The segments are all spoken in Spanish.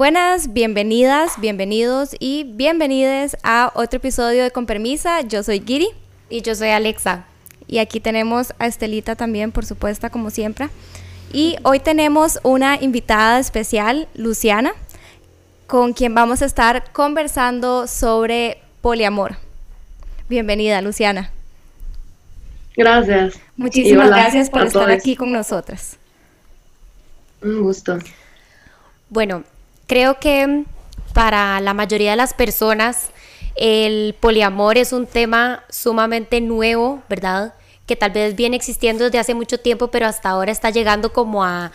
Buenas, bienvenidas, bienvenidos y bienvenides a otro episodio de Con Permisa. Yo soy Giri. Y yo soy Alexa. Y aquí tenemos a Estelita también, por supuesto, como siempre. Y hoy tenemos una invitada especial, Luciana, con quien vamos a estar conversando sobre poliamor. Bienvenida, Luciana. Gracias. Muchísimas gracias por estar aquí con nosotras. Un gusto. Bueno, creo que para la mayoría de las personas el poliamor es un tema sumamente nuevo, ¿verdad? Que tal vez viene existiendo desde hace mucho tiempo, pero hasta ahora está llegando como a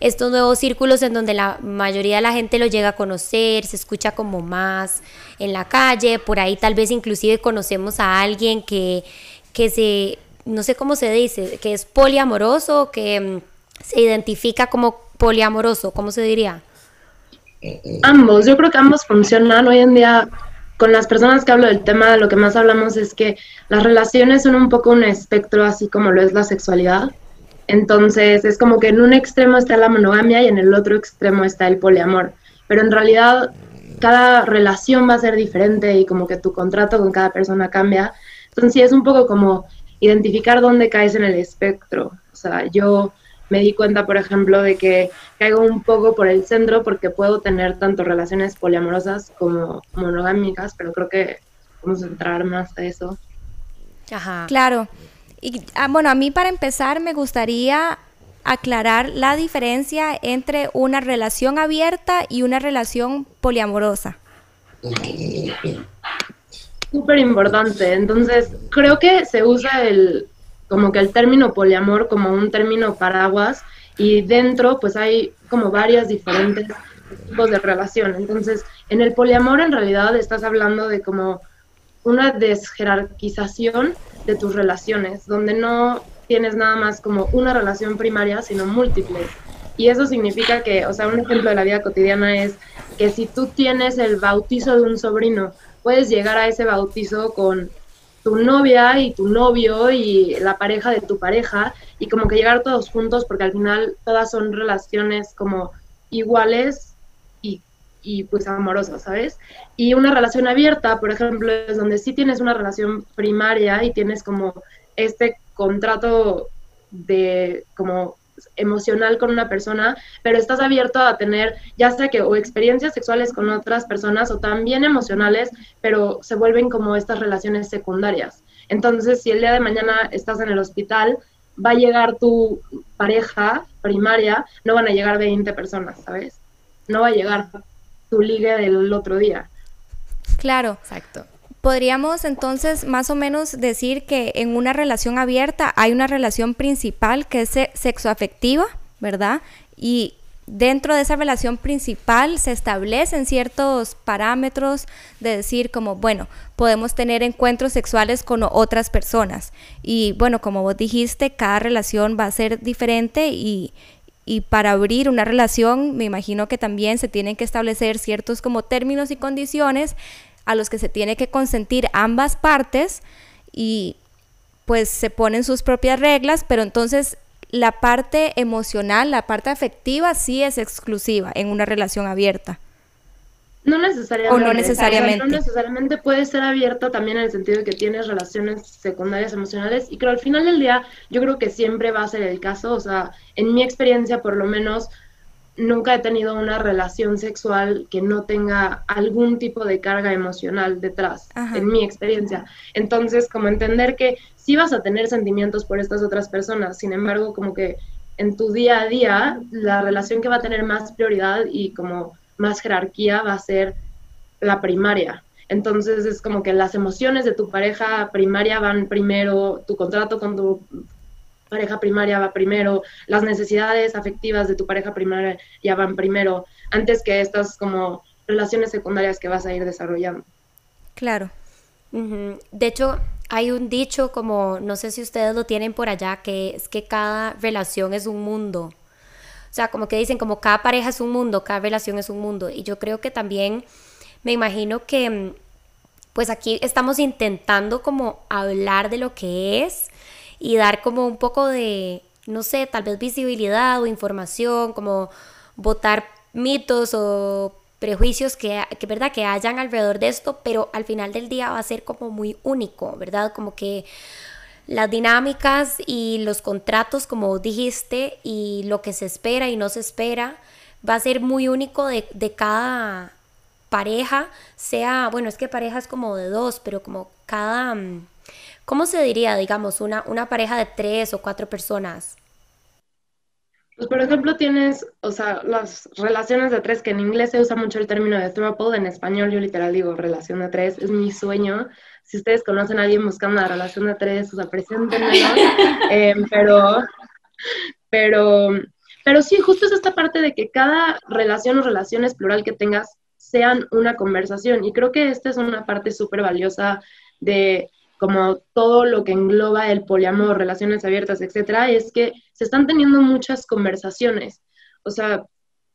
estos nuevos círculos en donde la mayoría de la gente lo llega a conocer, se escucha como más en la calle, por ahí tal vez inclusive conocemos a alguien que, que se, no sé cómo se dice, que es poliamoroso, que mm, se identifica como poliamoroso, ¿cómo se diría? Ambos, yo creo que ambos funcionan. Hoy en día, con las personas que hablo del tema, lo que más hablamos es que las relaciones son un poco un espectro, así como lo es la sexualidad. Entonces, es como que en un extremo está la monogamia y en el otro extremo está el poliamor. Pero en realidad, cada relación va a ser diferente y como que tu contrato con cada persona cambia. Entonces, sí, es un poco como identificar dónde caes en el espectro. O sea, yo me di cuenta, por ejemplo, de que caigo un poco por el centro porque puedo tener tanto relaciones poliamorosas como monogámicas, pero creo que vamos a entrar más a eso. Ajá. Claro. Y ah, bueno, a mí para empezar me gustaría aclarar la diferencia entre una relación abierta y una relación poliamorosa. Súper importante. Entonces, creo que se usa el, como que el término poliamor como un término paraguas y dentro pues hay como varias diferentes tipos de relación. Entonces, en el poliamor en realidad estás hablando de como una desjerarquización de tus relaciones, donde no tienes nada más como una relación primaria, sino múltiples. Y eso significa que, o sea, un ejemplo de la vida cotidiana es que si tú tienes el bautizo de un sobrino, puedes llegar a ese bautizo con tu novia y tu novio y la pareja de tu pareja y como que llegar todos juntos porque al final todas son relaciones como iguales y, y pues amorosas, ¿sabes? Y una relación abierta, por ejemplo, es donde sí tienes una relación primaria y tienes como este contrato de como emocional con una persona, pero estás abierto a tener ya sea que o experiencias sexuales con otras personas o también emocionales, pero se vuelven como estas relaciones secundarias. Entonces, si el día de mañana estás en el hospital, va a llegar tu pareja primaria, no van a llegar 20 personas, ¿sabes? No va a llegar tu ligue del otro día. Claro. Exacto. Podríamos entonces más o menos decir que en una relación abierta hay una relación principal que es sexoafectiva, ¿verdad? Y dentro de esa relación principal se establecen ciertos parámetros de decir como, bueno, podemos tener encuentros sexuales con otras personas. Y bueno, como vos dijiste, cada relación va a ser diferente y, y para abrir una relación me imagino que también se tienen que establecer ciertos como términos y condiciones a los que se tiene que consentir ambas partes y pues se ponen sus propias reglas, pero entonces la parte emocional, la parte afectiva sí es exclusiva en una relación abierta. No necesariamente. O no necesariamente. no necesariamente puede ser abierta también en el sentido de que tienes relaciones secundarias emocionales y que al final del día yo creo que siempre va a ser el caso, o sea, en mi experiencia por lo menos nunca he tenido una relación sexual que no tenga algún tipo de carga emocional detrás, en mi experiencia. Entonces, como entender que sí vas a tener sentimientos por estas otras personas, sin embargo, como que en tu día a día, la relación que va a tener más prioridad y como más jerarquía va a ser la primaria. Entonces es como que las emociones de tu pareja primaria van primero, tu contrato con tu pareja primaria va primero, las necesidades afectivas de tu pareja primaria ya van primero, antes que estas como relaciones secundarias que vas a ir desarrollando. Claro. De hecho, hay un dicho como, no sé si ustedes lo tienen por allá, que es que cada relación es un mundo. O sea, como que dicen, como cada pareja es un mundo, cada relación es un mundo. Y yo creo que también me imagino que, pues aquí estamos intentando como hablar de lo que es, y dar como un poco de, no sé, tal vez visibilidad o información, como votar mitos o prejuicios que, que, ¿verdad? que hayan alrededor de esto, pero al final del día va a ser como muy único, ¿verdad? Como que las dinámicas y los contratos, como dijiste, y lo que se espera y no se espera, va a ser muy único de, de cada pareja, sea, bueno, es que pareja es como de dos, pero como cada, mm, ¿cómo se diría, digamos, una, una pareja de tres o cuatro personas? Pues por ejemplo tienes, o sea, las relaciones de tres, que en inglés se usa mucho el término de throuple, en español yo literal digo relación de tres, es mi sueño. Si ustedes conocen a alguien buscando una relación de tres, o sea, preséntenmelo. eh, pero, pero, pero sí, justo es esta parte de que cada relación o relaciones plural que tengas sean una conversación. Y creo que esta es una parte súper valiosa de como todo lo que engloba el poliamor, relaciones abiertas, etcétera, es que se están teniendo muchas conversaciones. O sea,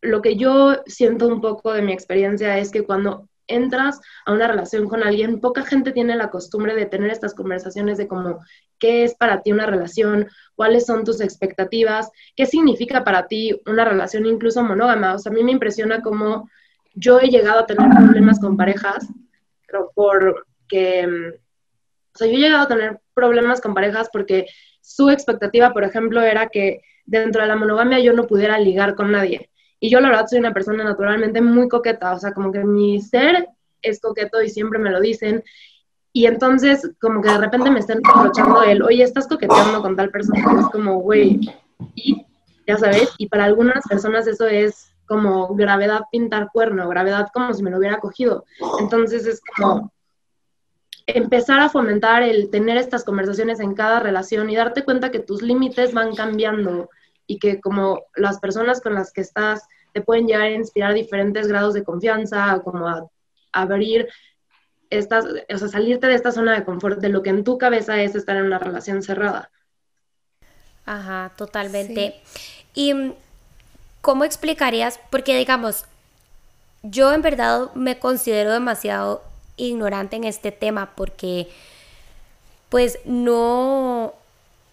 lo que yo siento un poco de mi experiencia es que cuando entras a una relación con alguien, poca gente tiene la costumbre de tener estas conversaciones de como, ¿qué es para ti una relación? ¿Cuáles son tus expectativas? ¿Qué significa para ti una relación incluso monógama? O sea, a mí me impresiona cómo yo he llegado a tener problemas con parejas, pero porque o sea, yo he llegado a tener problemas con parejas porque su expectativa, por ejemplo, era que dentro de la monogamia yo no pudiera ligar con nadie. Y yo la verdad soy una persona naturalmente muy coqueta, o sea, como que mi ser es coqueto y siempre me lo dicen. Y entonces, como que de repente me están reprochando el, oye, estás coqueteando con tal persona. es como, güey, y ya sabes, y para algunas personas eso es como gravedad pintar cuerno, gravedad como si me lo hubiera cogido. Entonces es como, empezar a fomentar el tener estas conversaciones en cada relación y darte cuenta que tus límites van cambiando y que como las personas con las que estás te pueden llegar a inspirar diferentes grados de confianza, como a, abrir estas, o sea, salirte de esta zona de confort, de lo que en tu cabeza es estar en una relación cerrada. Ajá, totalmente. ¿Y mm, cómo explicarías? Porque digamos, yo en verdad me considero demasiado ignorante en este tema porque pues no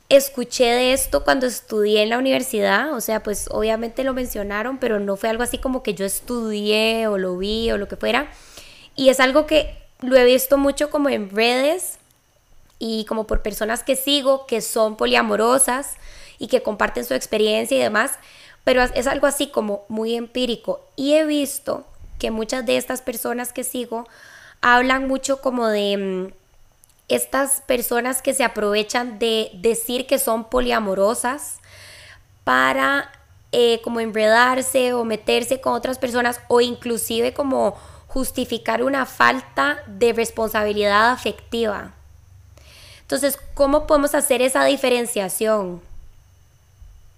escuché de esto cuando estudié en la universidad, o sea, pues obviamente lo mencionaron, pero no fue algo así como que yo estudié o lo vi o lo que fuera. Y es algo que lo he visto mucho como en redes y como por personas que sigo que son poliamorosas y que comparten su experiencia y demás, pero es algo así como muy empírico. Y he visto que muchas de estas personas que sigo hablan mucho como de mm, estas personas que se aprovechan de decir que son poliamorosas para eh, como enredarse o meterse con otras personas o inclusive como justificar una falta de responsabilidad afectiva. Entonces, ¿cómo podemos hacer esa diferenciación?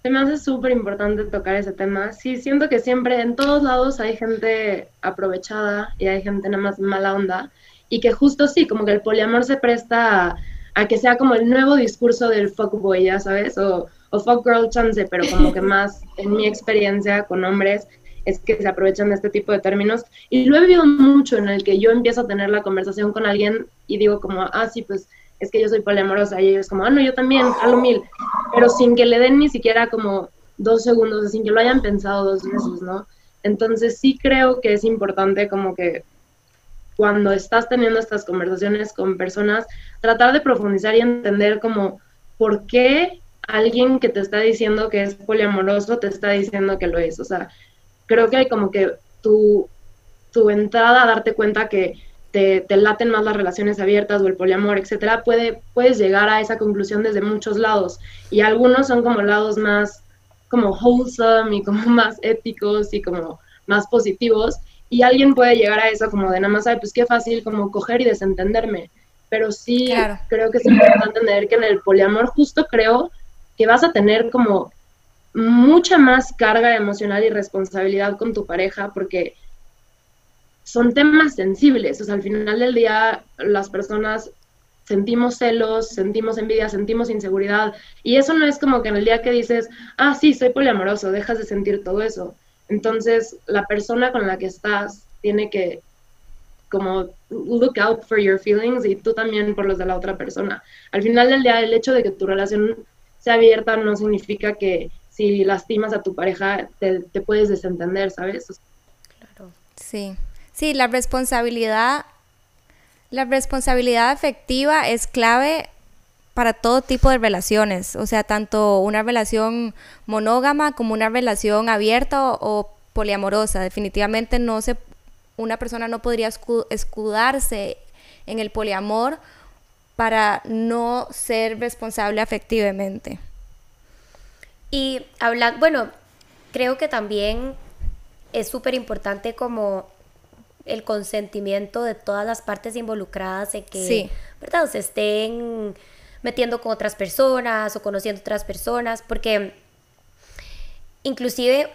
Se me hace súper importante tocar ese tema. Sí, siento que siempre en todos lados hay gente aprovechada y hay gente nada más mala onda. Y que justo sí, como que el poliamor se presta a, que sea como el nuevo discurso del fuckboy, ya sabes, o, o fuck girl chance, pero como que más en mi experiencia con hombres es que se aprovechan de este tipo de términos. Y lo he vivido mucho en el que yo empiezo a tener la conversación con alguien y digo como, ah, sí, pues es que yo soy poliamorosa y ellos como, ah, no, yo también, a lo mil, pero sin que le den ni siquiera como dos segundos, sin que lo hayan pensado dos veces, ¿no? Entonces sí creo que es importante como que cuando estás teniendo estas conversaciones con personas, tratar de profundizar y entender como por qué alguien que te está diciendo que es poliamoroso te está diciendo que lo es. O sea, creo que hay como que tu, tu entrada a darte cuenta que te, laten más las relaciones abiertas o el poliamor, etcétera, puede, puedes llegar a esa conclusión desde muchos lados. Y algunos son como lados más como wholesome y como más éticos y como más positivos. Y alguien puede llegar a eso como de nada más, ay, pues qué fácil como coger y desentenderme. Pero sí creo que es importante entender que en el poliamor justo creo que vas a tener como mucha más carga emocional y responsabilidad con tu pareja porque son temas sensibles. O sea, al final del día las personas sentimos celos, sentimos envidia, sentimos inseguridad. Y eso no es como que en el día que dices, ah, sí, soy poliamoroso, dejas de sentir todo eso. Entonces, la persona con la que estás tiene que como look out for your feelings y tú también por los de la otra persona. Al final del día, el hecho de que tu relación sea abierta no significa que si lastimas a tu pareja te, te puedes desentender, ¿sabes? Sí, sí, la responsabilidad, la responsabilidad afectiva es clave para todo tipo de relaciones, o sea, tanto una relación monógama como una relación abierta o, poliamorosa. Definitivamente no se, una persona no podría escudarse en el poliamor para no ser responsable afectivamente. Y hablando, bueno, creo que también es súper importante como el consentimiento de todas las partes involucradas en que, ¿verdad? Se estén metiendo con otras personas o conociendo otras personas, porque inclusive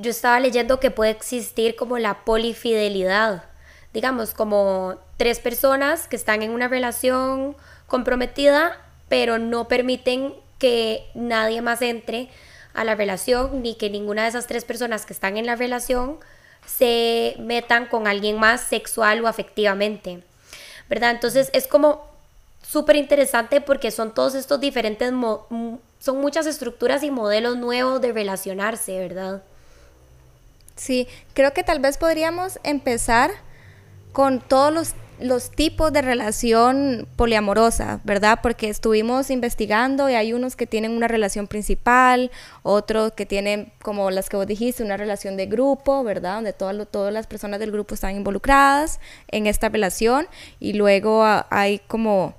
yo estaba leyendo que puede existir como la polifidelidad, digamos, como tres personas que están en una relación comprometida, pero no permiten que nadie más entre a la relación, ni que ninguna de esas tres personas que están en la relación se metan con alguien más sexual o afectivamente, ¿verdad? Entonces es como súper interesante porque son todos estos diferentes, son muchas estructuras y modelos nuevos de relacionarse, ¿verdad? Sí, creo que tal vez podríamos empezar con todos los, los, tipos de relación poliamorosa, ¿verdad? Porque estuvimos investigando y hay unos que tienen una relación principal, otros que tienen, como las que vos dijiste, una relación de grupo, ¿verdad? Donde todas, las personas del grupo están involucradas en esta relación y luego hay como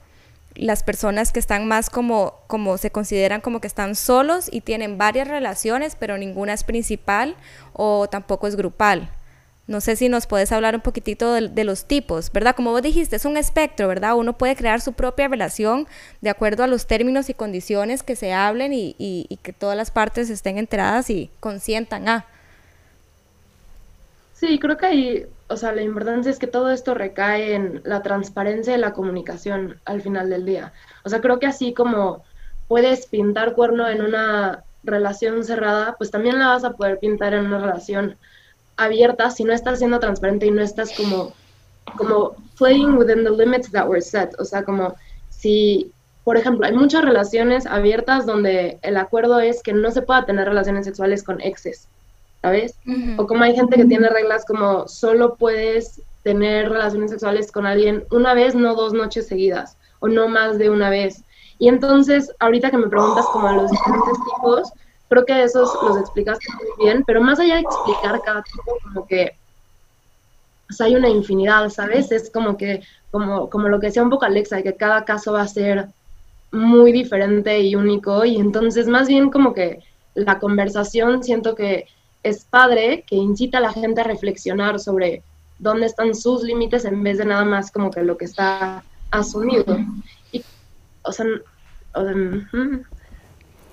las personas que están más como, como se consideran como que están solos y tienen varias relaciones, pero ninguna es principal o tampoco es grupal. No sé si nos puedes hablar un poquitito de, los tipos, ¿verdad? Como vos dijiste, es un espectro, ¿verdad? Uno puede crear su propia relación de acuerdo a los términos y condiciones que se hablen y, y que todas las partes estén enteradas y consientan a. Sí, creo que hay o sea, la importancia es que todo esto recae en la transparencia y la comunicación al final del día. O sea, creo que así como puedes pintar cuerno en una relación cerrada, pues también la vas a poder pintar en una relación abierta si no estás siendo transparente y no estás como, como playing within the limits that were set. O sea, como si, por ejemplo, hay muchas relaciones abiertas donde el acuerdo es que no se pueda tener relaciones sexuales con exes. ¿sabes? O como hay gente que tiene reglas como solo puedes tener relaciones sexuales con alguien una vez, no dos noches seguidas, o no más de una vez. Y entonces, ahorita que me preguntas como a los diferentes tipos, creo que esos los explicaste muy bien, pero más allá de explicar cada tipo, como que hay una infinidad, ¿sabes? Es como que, como, como lo que decía un poco Alexa, que cada caso va a ser muy diferente y único, y entonces más bien como que la conversación siento que es padre que incita a la gente a reflexionar sobre dónde están sus límites en vez de nada más como que lo que está asumido. Y, o sea,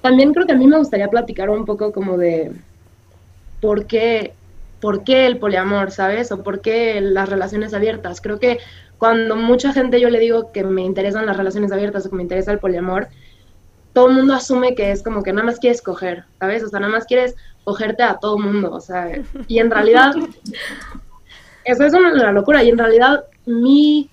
también creo que a mí me gustaría platicar un poco como de por qué, por qué el poliamor, ¿sabes? O por qué las relaciones abiertas. Creo que cuando mucha gente yo le digo que me interesan las relaciones abiertas o que me interesa el poliamor, todo el mundo asume que es como que nada más quieres coger, ¿sabes? O sea, nada más quieres cogerte a todo el mundo, o sea, y en realidad, eso es una locura, y en realidad mi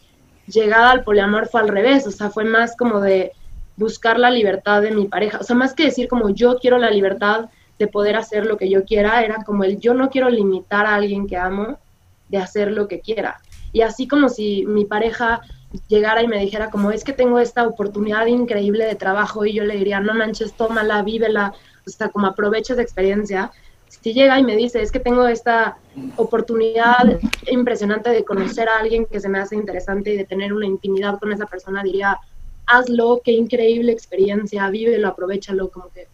llegada al poliamor fue al revés, o sea, fue más como de buscar la libertad de mi pareja, o sea, más que decir como yo quiero la libertad de poder hacer lo que yo quiera, era como el yo no quiero limitar a alguien que amo de hacer lo que quiera. Y así como si mi pareja llegara y me dijera como es que tengo esta oportunidad increíble de trabajo y yo le diría, no manches, tómala, vívela, o sea, como aprovecha esa experiencia. Si llega y me dice, es que tengo esta oportunidad impresionante de conocer a alguien que se me hace interesante y de tener una intimidad con esa persona, diría, hazlo, qué increíble experiencia, vívelo, aprovechalo, como que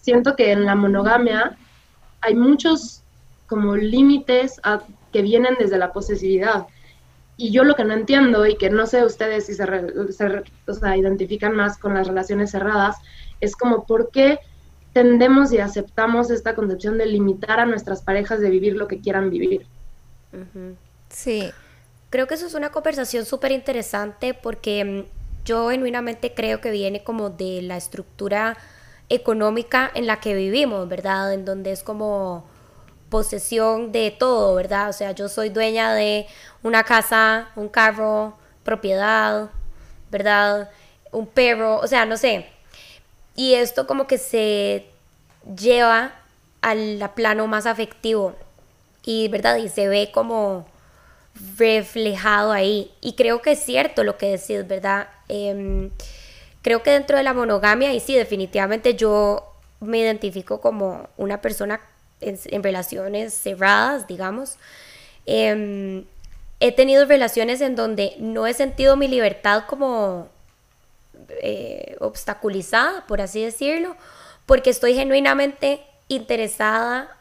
siento que en la monogamia hay muchos como límites que vienen desde la posesividad. Y yo lo que no entiendo y que no sé ustedes si se, se identifican más con las relaciones cerradas, es como por qué tendemos y aceptamos esta concepción de limitar a nuestras parejas de vivir lo que quieran vivir. Sí, creo que eso es una conversación súper interesante porque mm, yo genuinamente creo que viene como de la estructura económica en la que vivimos, ¿verdad? En donde es como posesión de todo, ¿verdad? O sea, yo soy dueña de una casa, un carro, propiedad, ¿verdad? Un perro, o sea, no sé. Y esto como que se lleva al plano más afectivo. y, ¿verdad? Y se ve como reflejado ahí. Y creo que es cierto lo que decís, ¿verdad? Em, creo que dentro de la monogamia, y sí, definitivamente yo me identifico como una persona en, relaciones cerradas, digamos. Em, he tenido relaciones en donde no he sentido mi libertad como eh, obstaculizada, por así decirlo, porque estoy genuinamente interesada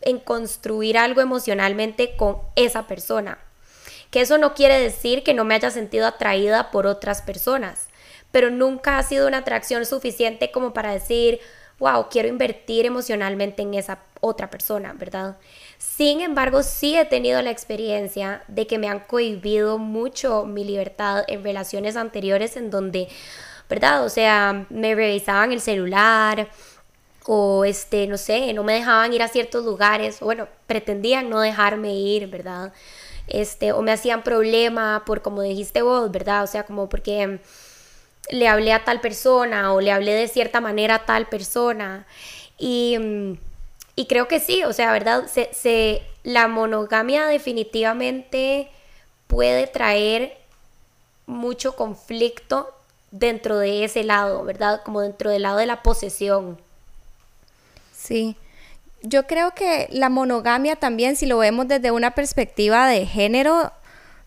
en construir algo emocionalmente con esa persona. Que eso no quiere decir que no me haya sentido atraída por otras personas, pero nunca ha sido una atracción suficiente como para decir, wow, quiero invertir emocionalmente en esa otra persona, ¿verdad? Sin embargo, sí he tenido la experiencia de que me han cohibido mucho mi libertad en relaciones anteriores en donde, ¿verdad? O sea, me revisaban el celular o este, no sé, no me dejaban ir a ciertos lugares, o bueno, pretendían no dejarme ir, ¿verdad? Este, o me hacían problema por como dijiste vos, ¿verdad? O sea, como porque le hablé a tal persona o le hablé de cierta manera a tal persona. Y, y creo que sí, o sea, ¿verdad? Se, se, la monogamia definitivamente puede traer mucho conflicto dentro de ese lado, ¿verdad? Como dentro del lado de la posesión. Sí. Yo creo que la monogamia también, si lo vemos desde una perspectiva de género,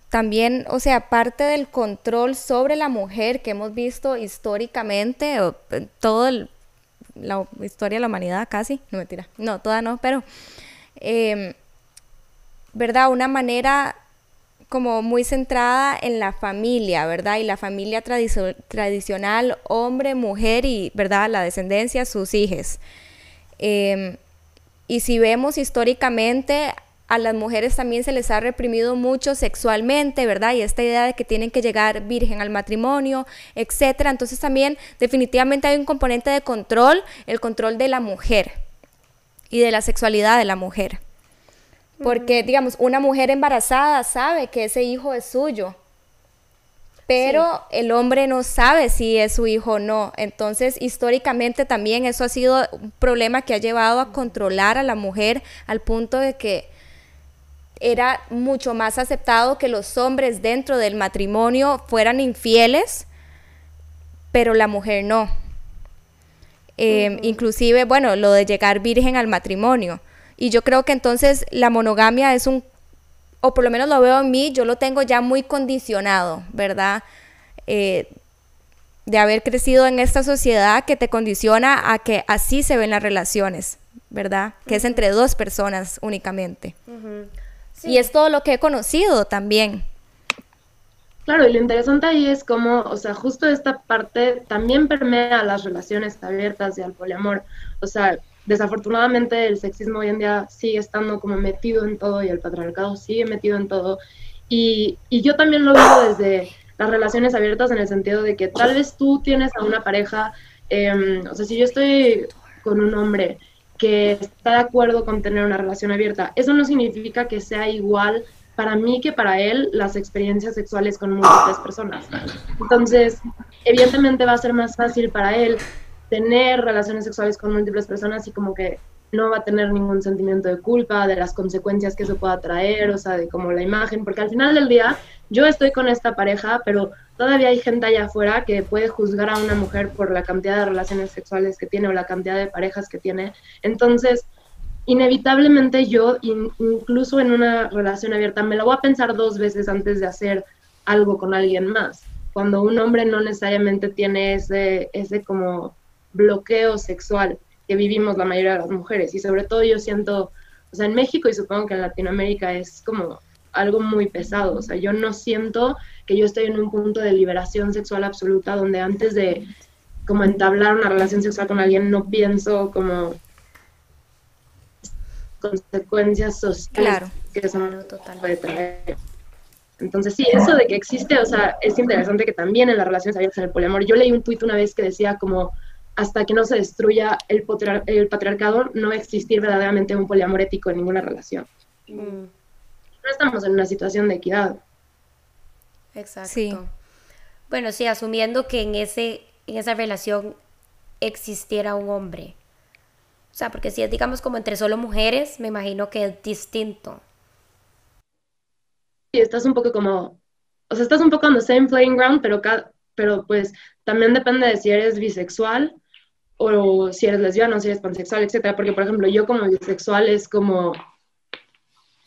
también, o sea, parte del control sobre la mujer que hemos visto históricamente, o, toda la historia de la humanidad casi, no mentira, no, toda no, pero, em, ¿verdad? Una manera como muy centrada en la familia, ¿verdad? Y la familia tradicional, hombre, mujer y, ¿verdad? La descendencia, sus hijos. Em, y si vemos históricamente, a las mujeres también se les ha reprimido mucho sexualmente, ¿verdad? Y esta idea de que tienen que llegar virgen al matrimonio, etcétera. Entonces también definitivamente hay un componente de control, el control de la mujer y de la sexualidad de la mujer. Porque, digamos, una mujer embarazada sabe que ese hijo es suyo, pero el hombre no sabe si es su hijo o no. Entonces, históricamente también eso ha sido un problema que ha llevado a controlar a la mujer al punto de que era mucho más aceptado que los hombres dentro del matrimonio fueran infieles, pero la mujer no. Em, inclusive, bueno, lo de llegar virgen al matrimonio. Y yo creo que entonces la monogamia es un o por lo menos lo veo en mí, yo lo tengo ya muy condicionado, ¿verdad? Eh, de haber crecido en esta sociedad que te condiciona a que así se ven las relaciones, ¿verdad? Que es entre dos personas únicamente. Y es todo lo que he conocido también. Claro, y lo interesante ahí es cómo, o sea, justo esta parte también permea a las relaciones abiertas y al poliamor. O sea, desafortunadamente el sexismo hoy en día sigue estando como metido en todo y el patriarcado sigue metido en todo. Y, y yo también lo veo desde las relaciones abiertas en el sentido de que tal vez tú tienes a una pareja, em, o sea, si yo estoy con un hombre que está de acuerdo con tener una relación abierta, eso no significa que sea igual para mí que para él las experiencias sexuales con múltiples personas. Entonces, evidentemente va a ser más fácil para él tener relaciones sexuales con múltiples personas y como que no va a tener ningún sentimiento de culpa, de las consecuencias que eso pueda traer, o sea, de como la imagen, porque al final del día yo estoy con esta pareja, pero todavía hay gente allá afuera que puede juzgar a una mujer por la cantidad de relaciones sexuales que tiene o la cantidad de parejas que tiene. Entonces, inevitablemente yo, incluso en una relación abierta, me lo voy a pensar dos veces antes de hacer algo con alguien más. Cuando un hombre no necesariamente tiene ese, ese como bloqueo sexual que vivimos la mayoría de las mujeres. Y sobre todo yo siento, o sea, en México y supongo que en Latinoamérica es como algo muy pesado. O sea, yo no siento que yo estoy en un punto de liberación sexual absoluta donde antes de como entablar una relación sexual con alguien no pienso como consecuencias sociales que eso total puede traer. Entonces, sí, eso de que existe, o sea, es interesante que también en las relaciones abiertas en el poliamor, yo leí un tuit una vez que decía como, hasta que no se destruya el, el patriarcado, no va a existir verdaderamente un poliamor ético en ninguna relación. Mm. No estamos en una situación de equidad. Exacto. Bueno, sí, asumiendo que en, ese, en esa relación existiera un hombre. sea, porque si es, digamos, como entre solo mujeres, me imagino que es distinto. Sí, estás un poco como, o sea, estás un poco en the same playing ground, pero, pero pues también depende de si eres bisexual o si eres lesbiana o si eres pansexual, etcétera. Porque, por ejemplo, yo como bisexual es como,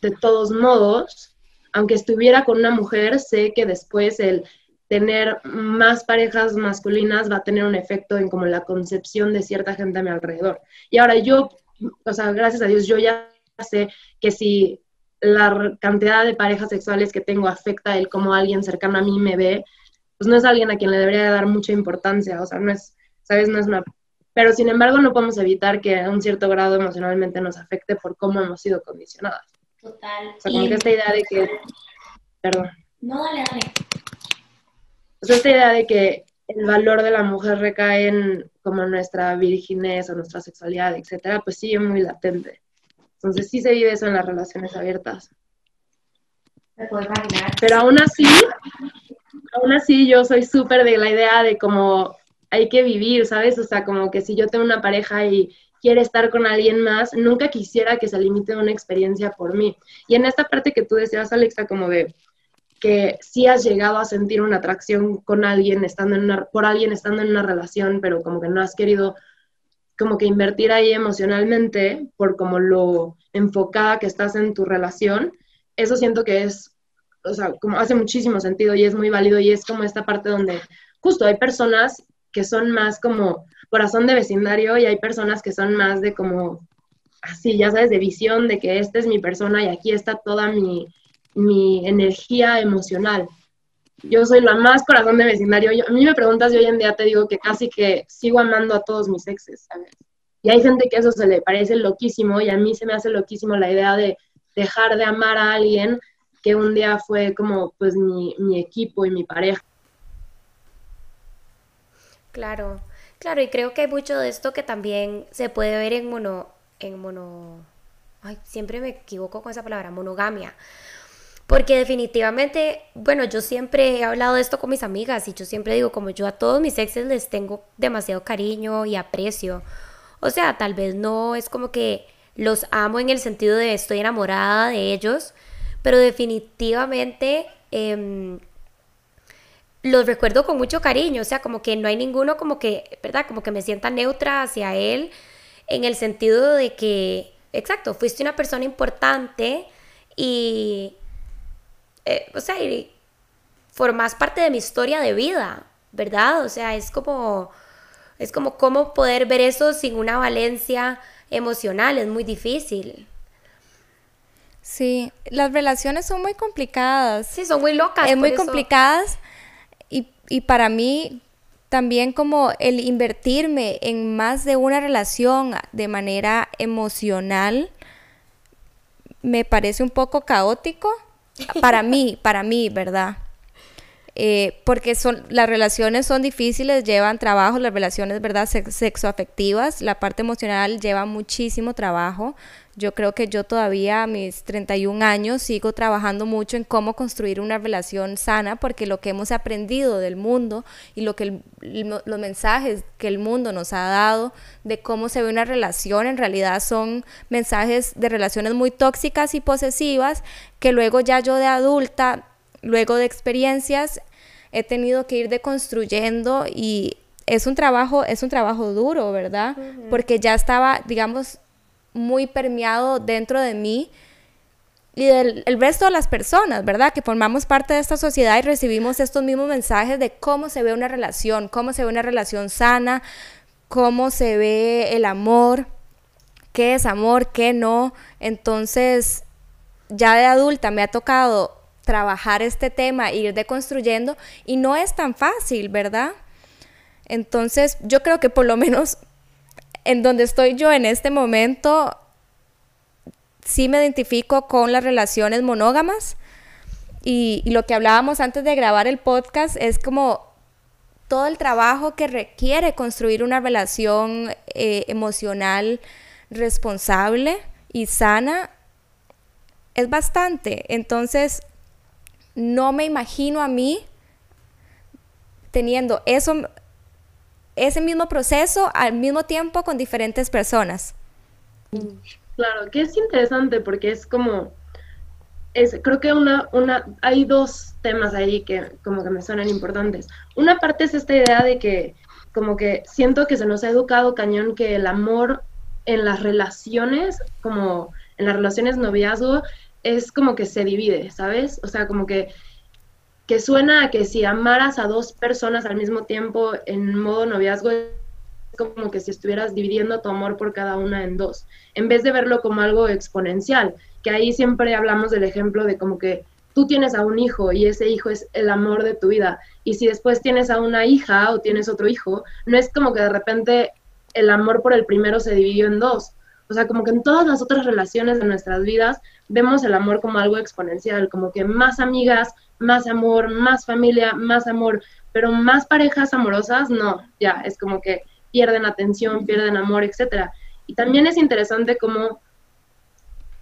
de todos modos, aunque estuviera con una mujer, sé que después el tener más parejas masculinas va a tener un efecto en como la concepción de cierta gente a mi alrededor. Y ahora yo, o sea, gracias a Dios, yo ya sé que si la cantidad de parejas sexuales que tengo afecta el cómo alguien cercano a mí me ve, pues no es alguien a quien le debería dar mucha importancia, o sea, no es, ¿sabes? No es una... Pero sin embargo no podemos evitar que a un cierto grado emocionalmente nos afecte por cómo hemos sido condicionadas. Total. O sea, como que esta idea de que... Perdón. No, dale, dale. O sea, esta idea de que el valor de la mujer recae en como nuestra virginez o nuestra sexualidad, etcétera, pues sigue muy latente. Entonces sí se vive eso en las relaciones abiertas. Me puedo imaginar. Pero aún así, aún así yo soy súper de la idea de como hay que vivir, ¿sabes? O sea, como que si yo tengo una pareja y quiere estar con alguien más, nunca quisiera que se limite una experiencia por mí. Y en esta parte que tú decías, Alexa, como de que sí has llegado a sentir una atracción con alguien estando en una, por alguien estando en una relación, pero como que no has querido como que invertir ahí emocionalmente por como lo enfocada que estás en tu relación, eso siento que es, o sea, como hace muchísimo sentido y es muy válido y es como esta parte donde justo hay personas que son más como corazón de vecindario y hay personas que son más de como así, ya sabes, de visión de que esta es mi persona y aquí está toda mi, mi energía emocional yo soy la más corazón de vecindario. a mí me preguntas y hoy en día te digo que casi que sigo amando a todos mis exes. Y hay gente que eso se le parece loquísimo y a mí se me hace loquísimo la idea de dejar de amar a alguien que un día fue como pues mi, mi equipo y mi pareja. Claro, claro, y creo que hay mucho de esto que también se puede ver en mono, en mono, ay, siempre me equivoco con esa palabra, monogamia. Porque definitivamente, bueno, yo siempre he hablado de esto con mis amigas y yo siempre digo, como yo a todos mis exes les tengo demasiado cariño y aprecio. O sea, tal vez no es como que los amo en el sentido de estoy enamorada de ellos, pero definitivamente em, los recuerdo con mucho cariño. O sea, como que no hay ninguno como que, ¿verdad? Como que me sienta neutra hacia él en el sentido de que, exacto, fuiste una persona importante y eh, o sea, y formas parte de mi historia de vida, ¿verdad? O sea, es como, es como cómo poder ver eso sin una valencia emocional, es muy difícil. Sí, las relaciones son muy complicadas. Sí, son muy locas. Es muy complicadas y, para mí también como el invertirme en más de una relación de manera emocional me parece un poco caótico para mí, para mí, ¿verdad? Eh, porque son, las relaciones son difíciles, llevan trabajo, las relaciones, ¿verdad? sexoafectivas, la parte emocional lleva muchísimo trabajo. Yo creo que yo todavía a mis 31 años sigo trabajando mucho en cómo construir una relación sana, porque lo que hemos aprendido del mundo y lo que los mensajes que el mundo nos ha dado de cómo se ve una relación en realidad son mensajes de relaciones muy tóxicas y posesivas que luego ya yo de adulta, luego de experiencias, he tenido que ir deconstruyendo y es un trabajo, es un trabajo duro, ¿verdad? Porque ya estaba, digamos, muy permeado dentro de mí y del el resto de las personas, ¿verdad? Que formamos parte de esta sociedad y recibimos estos mismos mensajes de cómo se ve una relación, cómo se ve una relación sana, cómo se ve el amor, qué es amor, qué no. Entonces, ya de adulta me ha tocado trabajar este tema, ir deconstruyendo y no es tan fácil, ¿verdad? Entonces, yo creo que por lo menos en donde estoy yo en este momento, sí me identifico con las relaciones monógamas y, lo que hablábamos antes de grabar el podcast es como todo el trabajo que requiere construir una relación eh, emocional responsable y sana es bastante. Entonces, no me imagino a mí teniendo eso, ese mismo proceso al mismo tiempo con diferentes personas. Claro, que es interesante porque es como, es, creo que una, una, hay dos temas ahí que como que me suenan importantes. Una parte es esta idea de que como que siento que se nos ha educado cañón que el amor en las relaciones, como en las relaciones noviazgo, es como que se divide, ¿sabes? O sea, como que, que suena a que si amaras a dos personas al mismo tiempo en modo noviazgo, es como que si estuvieras dividiendo tu amor por cada una en dos, en vez de verlo como algo exponencial, que ahí siempre hablamos del ejemplo de como que tú tienes a un hijo y ese hijo es el amor de tu vida. Y si después tienes a una hija o tienes otro hijo, no es como que de repente el amor por el primero se dividió en dos. O sea, como que en todas las otras relaciones de nuestras vidas vemos el amor como algo exponencial, como que más amigas, más amor, más familia, más amor, pero más parejas amorosas, no, ya, es como que pierden atención, pierden amor, etcétera. Y también es interesante como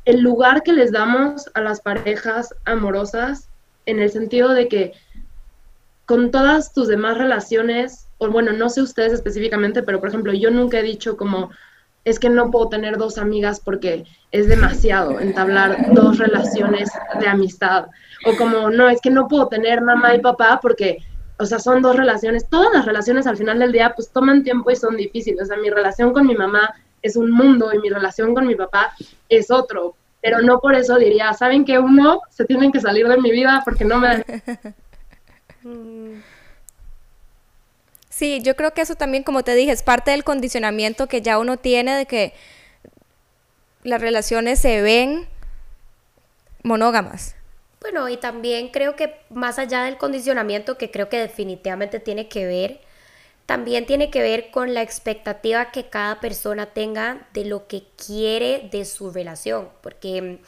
el lugar que les damos a las parejas amorosas en el sentido de que con todas tus demás relaciones, o bueno, no sé ustedes específicamente, pero por ejemplo, yo nunca he dicho como, es que no puedo tener dos amigas porque es demasiado entablar dos relaciones de amistad. O como, no, es que no puedo tener mamá y papá porque, o sea, son dos relaciones. Todas las relaciones al final del día, pues toman tiempo y son difíciles. O sea, mi relación con mi mamá es un mundo y mi relación con mi papá es otro. Pero no por eso diría, ¿saben que uno se tienen que salir de mi vida porque no me... Sí, yo creo que eso también, como te dije, es parte del condicionamiento que ya uno tiene de que las relaciones se ven monógamas. Bueno, y también creo que más allá del condicionamiento, que creo que definitivamente tiene que ver, también tiene que ver con la expectativa que cada persona tenga de lo que quiere de su relación. Porque,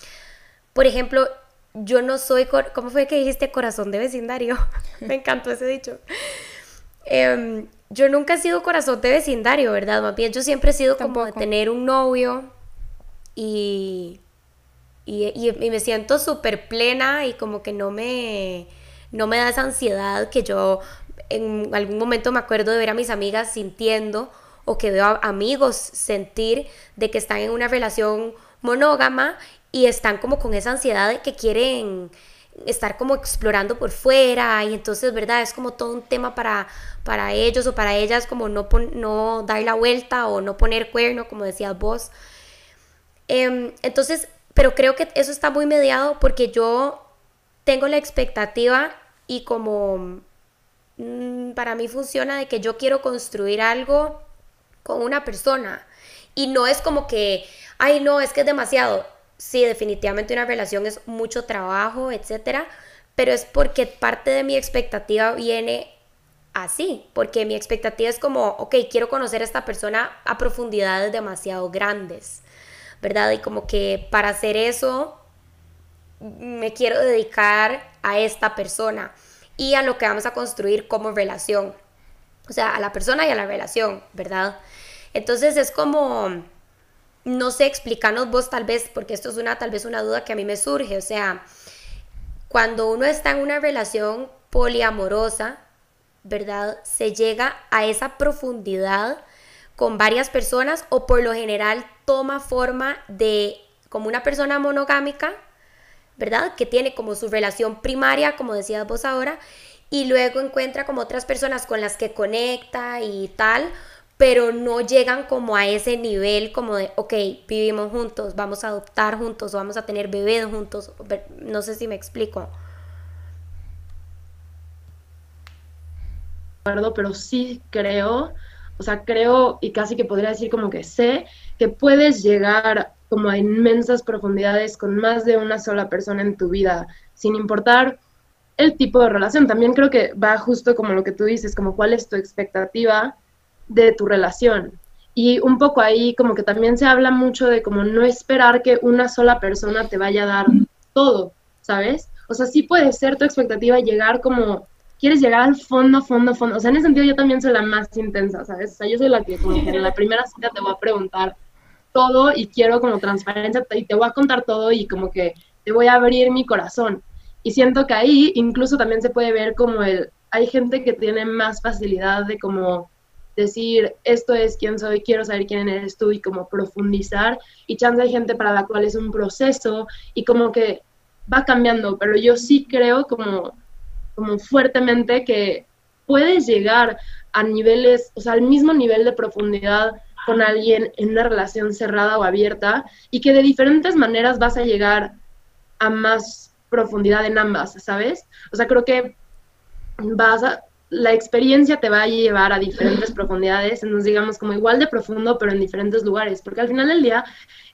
por ejemplo, yo no soy, ¿cómo fue que dijiste corazón de vecindario? Me encantó ese dicho. Em, yo nunca he sido corazón de vecindario, ¿verdad? Más bien yo siempre he sido como de tener un novio y, y, y me siento súper plena y como que no me, no me da esa ansiedad que yo en algún momento me acuerdo de ver a mis amigas sintiendo o que veo a amigos sentir de que están en una relación monógama y están como con esa ansiedad de que quieren estar como explorando por fuera y entonces, ¿verdad? Es como todo un tema para, para ellos o para ellas como no, no dar la vuelta o no poner cuerno, como decías vos. Em, entonces, pero creo que eso está muy mediado porque yo tengo la expectativa y como Mm, para mí funciona de que yo quiero construir algo con una persona. Y no es como que, ay, no, es que es demasiado. Sí, definitivamente una relación es mucho trabajo, etcétera, pero es porque parte de mi expectativa viene así, porque mi expectativa es como, ok, quiero conocer a esta persona a profundidades demasiado grandes, ¿verdad? Y como que para hacer eso me quiero dedicar a esta persona y a lo que vamos a construir como relación. O sea, a la persona y a la relación, ¿verdad? Entonces es como, no sé, explícanos vos tal vez, porque esto es una, tal vez una duda que a mí me surge. O sea, cuando uno está en una relación poliamorosa, ¿verdad? Se llega a esa profundidad con varias personas o por lo general toma forma de como una persona monogámica ¿verdad? Que tiene como su relación primaria, como decías vos ahora, y luego encuentra como otras personas con las que conecta y tal, pero no llegan como a ese nivel como de, ok, vivimos juntos, vamos a adoptar juntos, vamos a tener bebés juntos, no sé si me explico. Pero sí creo, o sea, creo y casi que podría decir como que sé que puedes llegar como a inmensas profundidades con más de una sola persona en tu vida, sin importar el tipo de relación. También creo que va justo como lo que tú dices, como cuál es tu expectativa de tu relación. Y un poco ahí como que también se habla mucho de como no esperar que una sola persona te vaya a dar todo, ¿sabes? O sea, sí puede ser tu expectativa llegar como, quieres llegar al fondo, fondo, fondo. O sea, en ese sentido yo también soy la más intensa, ¿sabes? O sea, yo soy la que como que en la primera cita te voy a preguntar, todo y quiero como transparencia y te voy a contar todo y como que te voy a abrir mi corazón. Y siento que ahí incluso también se puede ver como el, hay gente que tiene más facilidad de como decir, esto es quién soy, quiero saber quién eres tú y como profundizar. Y chance hay gente para la cual es un proceso y como que va cambiando, pero yo sí creo como, como fuertemente que puedes llegar a niveles, o sea, al mismo nivel de profundidad con alguien en una relación cerrada o abierta y que de diferentes maneras vas a llegar a más profundidad en ambas, ¿sabes? O sea, creo que vas a, la experiencia te va a llevar a diferentes profundidades, nos digamos como igual de profundo, pero en diferentes lugares, porque al final del día,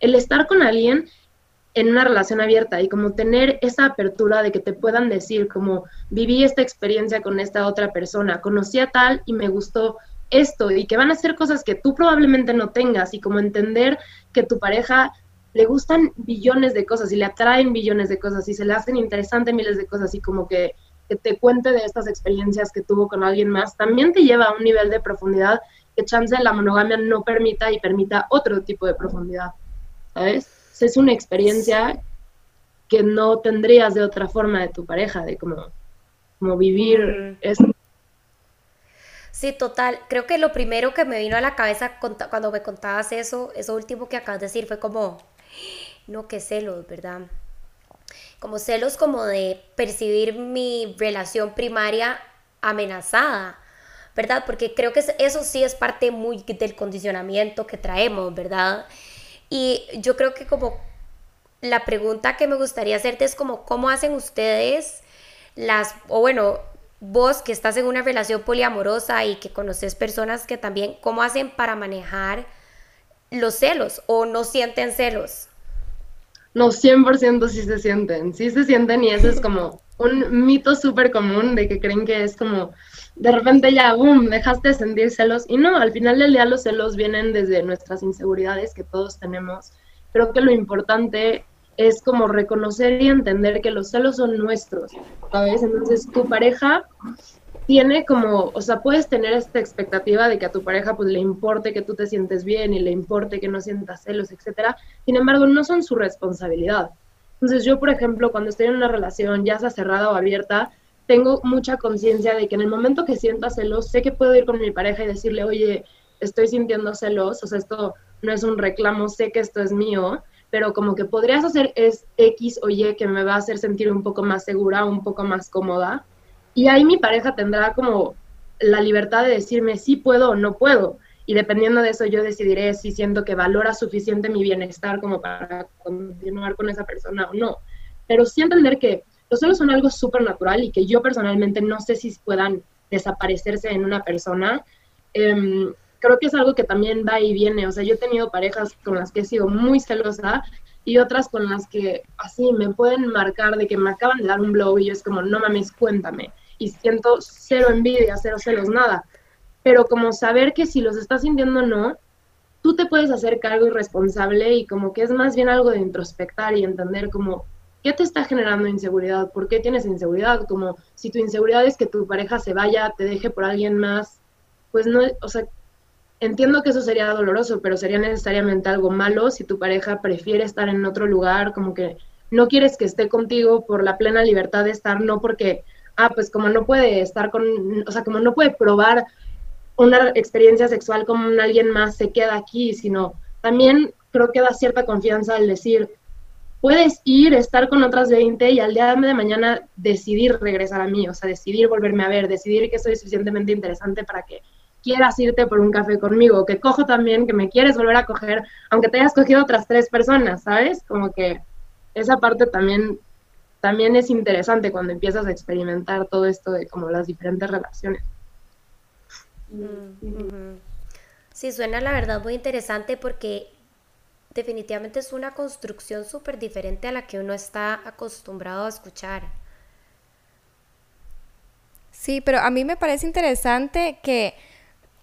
el estar con alguien en una relación abierta y como tener esa apertura de que te puedan decir como viví esta experiencia con esta otra persona, conocí a tal y me gustó esto y que van a ser cosas que tú probablemente no tengas y como entender que tu pareja le gustan billones de cosas y le atraen billones de cosas y se le hacen interesantes miles de cosas y como que, que te cuente de estas experiencias que tuvo con alguien más, también te lleva a un nivel de profundidad que chance la monogamia no permita y permita otro tipo de profundidad, ¿sabes? es una experiencia que no tendrías de otra forma de tu pareja, de como, como vivir eso. Sí, total. Creo que lo primero que me vino a la cabeza cuando me contabas eso, eso último que acabas de decir, fue como, no, qué celos, ¿verdad? Como celos como de percibir mi relación primaria amenazada, ¿verdad? Porque creo que eso sí es parte muy del condicionamiento que traemos, ¿verdad? Y yo creo que como la pregunta que me gustaría hacerte es como, ¿cómo hacen ustedes las, o bueno, vos que estás en una relación poliamorosa y que conoces personas que también, ¿cómo hacen para manejar los celos o no sienten celos? No, 100% sí se sienten, sí se sienten y eso es como un mito súper común de que creen que es como de repente ya, boom, dejaste de sentir celos. Y no, al final del día los celos vienen desde nuestras inseguridades que todos tenemos. Creo que lo importante es como reconocer y entender que los celos son nuestros. Entonces tu pareja tiene como, o sea, puedes tener esta expectativa de que a tu pareja pues le importe que tú te sientes bien y le importe que no sientas celos, etcétera. Sin embargo, no son su responsabilidad. Entonces yo, por ejemplo, cuando estoy en una relación, ya sea cerrada o abierta, tengo mucha conciencia de que en el momento que sienta celos, sé que puedo ir con mi pareja y decirle, oye, estoy sintiendo celos, o sea, esto no es un reclamo, sé que esto es mío, pero como que podrías hacer es X o Y que me va a hacer sentir un poco más segura, un poco más cómoda. Y ahí mi pareja tendrá como la libertad de decirme si puedo o no puedo. Y dependiendo de eso yo decidiré si siento que valora suficiente mi bienestar como para continuar con esa persona o no. Pero sí entender que los celos son algo súper natural y que yo personalmente no sé si puedan desaparecerse en una persona. Em, creo que es algo que también va y viene. O sea, yo he tenido parejas con las que he sido muy celosa y otras con las que así me pueden marcar de que me acaban de dar un blow y yo es como, no mames, cuéntame. Y siento cero envidia, cero celos, nada. Pero como saber que si los estás sintiendo o no, tú te puedes hacer cargo y responsable y como que es más bien algo de introspectar y entender como ¿qué te está generando inseguridad? ¿Por qué tienes inseguridad? Como si tu inseguridad es que tu pareja se vaya, te deje por alguien más, pues no, o sea, entiendo que eso sería doloroso, pero sería necesariamente algo malo si tu pareja prefiere estar en otro lugar, como que no quieres que esté contigo por la plena libertad de estar, no porque, ah, pues como no puede estar con, o sea, como no puede probar una experiencia sexual con alguien más, se queda aquí, sino también creo que da cierta confianza al decir, puedes ir, estar con otras 20 y al día de mañana decidir regresar a mí, o sea, decidir volverme a ver, decidir que soy suficientemente interesante para que quieras irte por un café conmigo, que cojo también, que me quieres volver a coger, aunque te hayas cogido otras tres personas, ¿sabes? Como que esa parte también, también es interesante cuando empiezas a experimentar todo esto de como las diferentes relaciones. Sí, suena la verdad muy interesante porque definitivamente es una construcción súper diferente a la que uno está acostumbrado a escuchar. Sí, pero a mí me parece interesante que,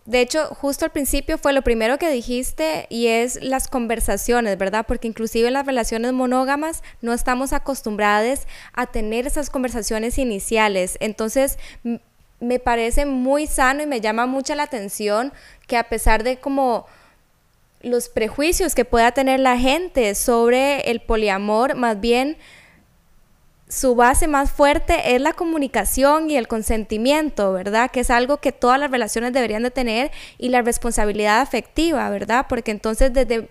de hecho, justo al principio fue lo primero que dijiste y es las conversaciones, ¿verdad? Porque inclusive en las relaciones monógamas no estamos acostumbrados a tener esas conversaciones iniciales. Entonces, me parece muy sano y me llama mucho la atención que a pesar de como los prejuicios que pueda tener la gente sobre el poliamor, más bien su base más fuerte es la comunicación y el consentimiento, ¿verdad? Que es algo que todas las relaciones deberían de tener y la responsabilidad afectiva, ¿verdad? Porque entonces desde,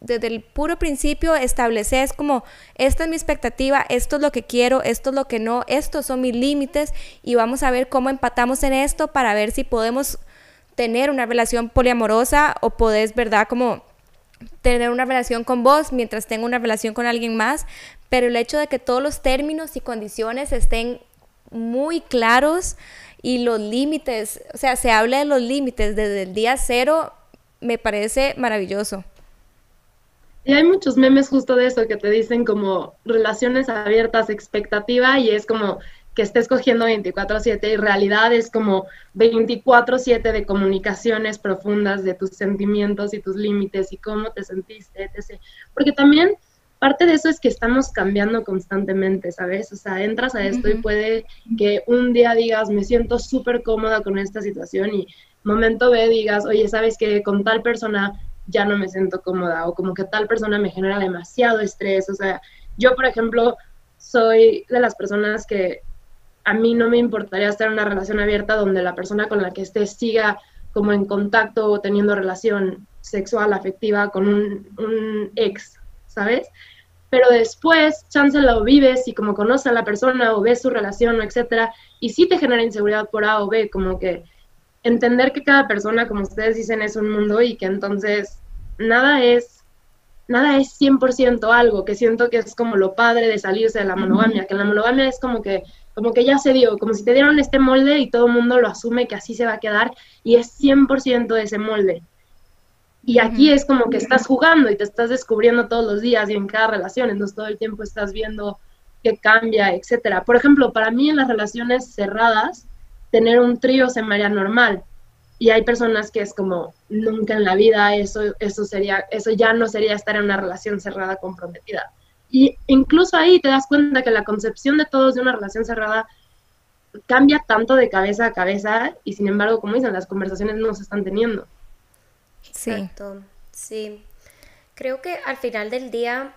desde el puro principio estableces como, esta es mi expectativa, esto es lo que quiero, esto es lo que no, estos son mis límites y vamos a ver cómo empatamos en esto para ver si podemos tener una relación poliamorosa o podés, ¿verdad? Como tener una relación con vos mientras tengo una relación con alguien más, pero el hecho de que todos los términos y condiciones estén muy claros y los límites, o sea, se habla de los límites desde el día cero, me parece maravilloso. Y hay muchos memes justo de eso que te dicen como relaciones abiertas, expectativa, y es como que estés cogiendo 24/7 y realidad es como 24/7 de comunicaciones profundas de tus sentimientos y tus límites y cómo te sentiste, etc. Porque también parte de eso es que estamos cambiando constantemente, ¿sabes? O sea, entras a esto y puede que un día digas, me siento súper cómoda con esta situación y momento B digas, oye, ¿sabes que Con tal persona ya no me siento cómoda o como que tal persona me genera demasiado estrés. O sea, yo, por ejemplo, soy de las personas que a mí no me importaría estar en una relación abierta donde la persona con la que esté siga como en contacto o teniendo relación sexual, afectiva con un, ex, ¿sabes? Pero después, chance lo vives y como conoces a la persona o ves su relación etcétera, y sí te genera inseguridad por A o B, como que entender que cada persona, como ustedes dicen, es un mundo y que entonces nada es nada es 100% algo, que siento que es como lo padre de salirse de la monogamia, que la monogamia es como que como que ya se dio, como si te dieron este molde y todo el mundo lo asume que así se va a quedar y es 100% de ese molde. Y aquí es como que estás jugando y te estás descubriendo todos los días y en cada relación, entonces todo el tiempo estás viendo qué cambia, etcétera. Por ejemplo, para mí en las relaciones cerradas, tener un trío se me haría normal. Y hay personas que es como nunca en la vida eso eso sería eso ya no sería estar en una relación cerrada comprometida. Y incluso ahí te das cuenta que la concepción de todos de una relación cerrada cambia tanto de cabeza a cabeza y sin embargo, como dicen, las conversaciones no se están teniendo. Exacto, sí. Creo que al final del día,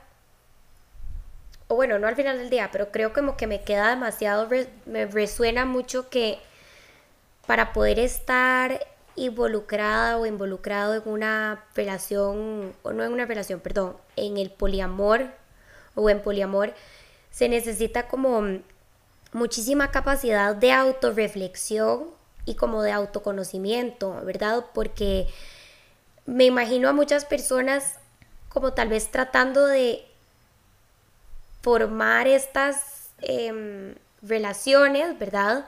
o bueno, no al final del día, pero creo como que me queda demasiado, me resuena mucho que para poder estar involucrada o involucrado en una relación, o no en una relación, perdón, en el poliamor o en poliamor, se necesita como muchísima capacidad de autorreflexión y como de autoconocimiento, ¿verdad? Porque me imagino a muchas personas como tal vez tratando de formar estas em, relaciones, ¿verdad?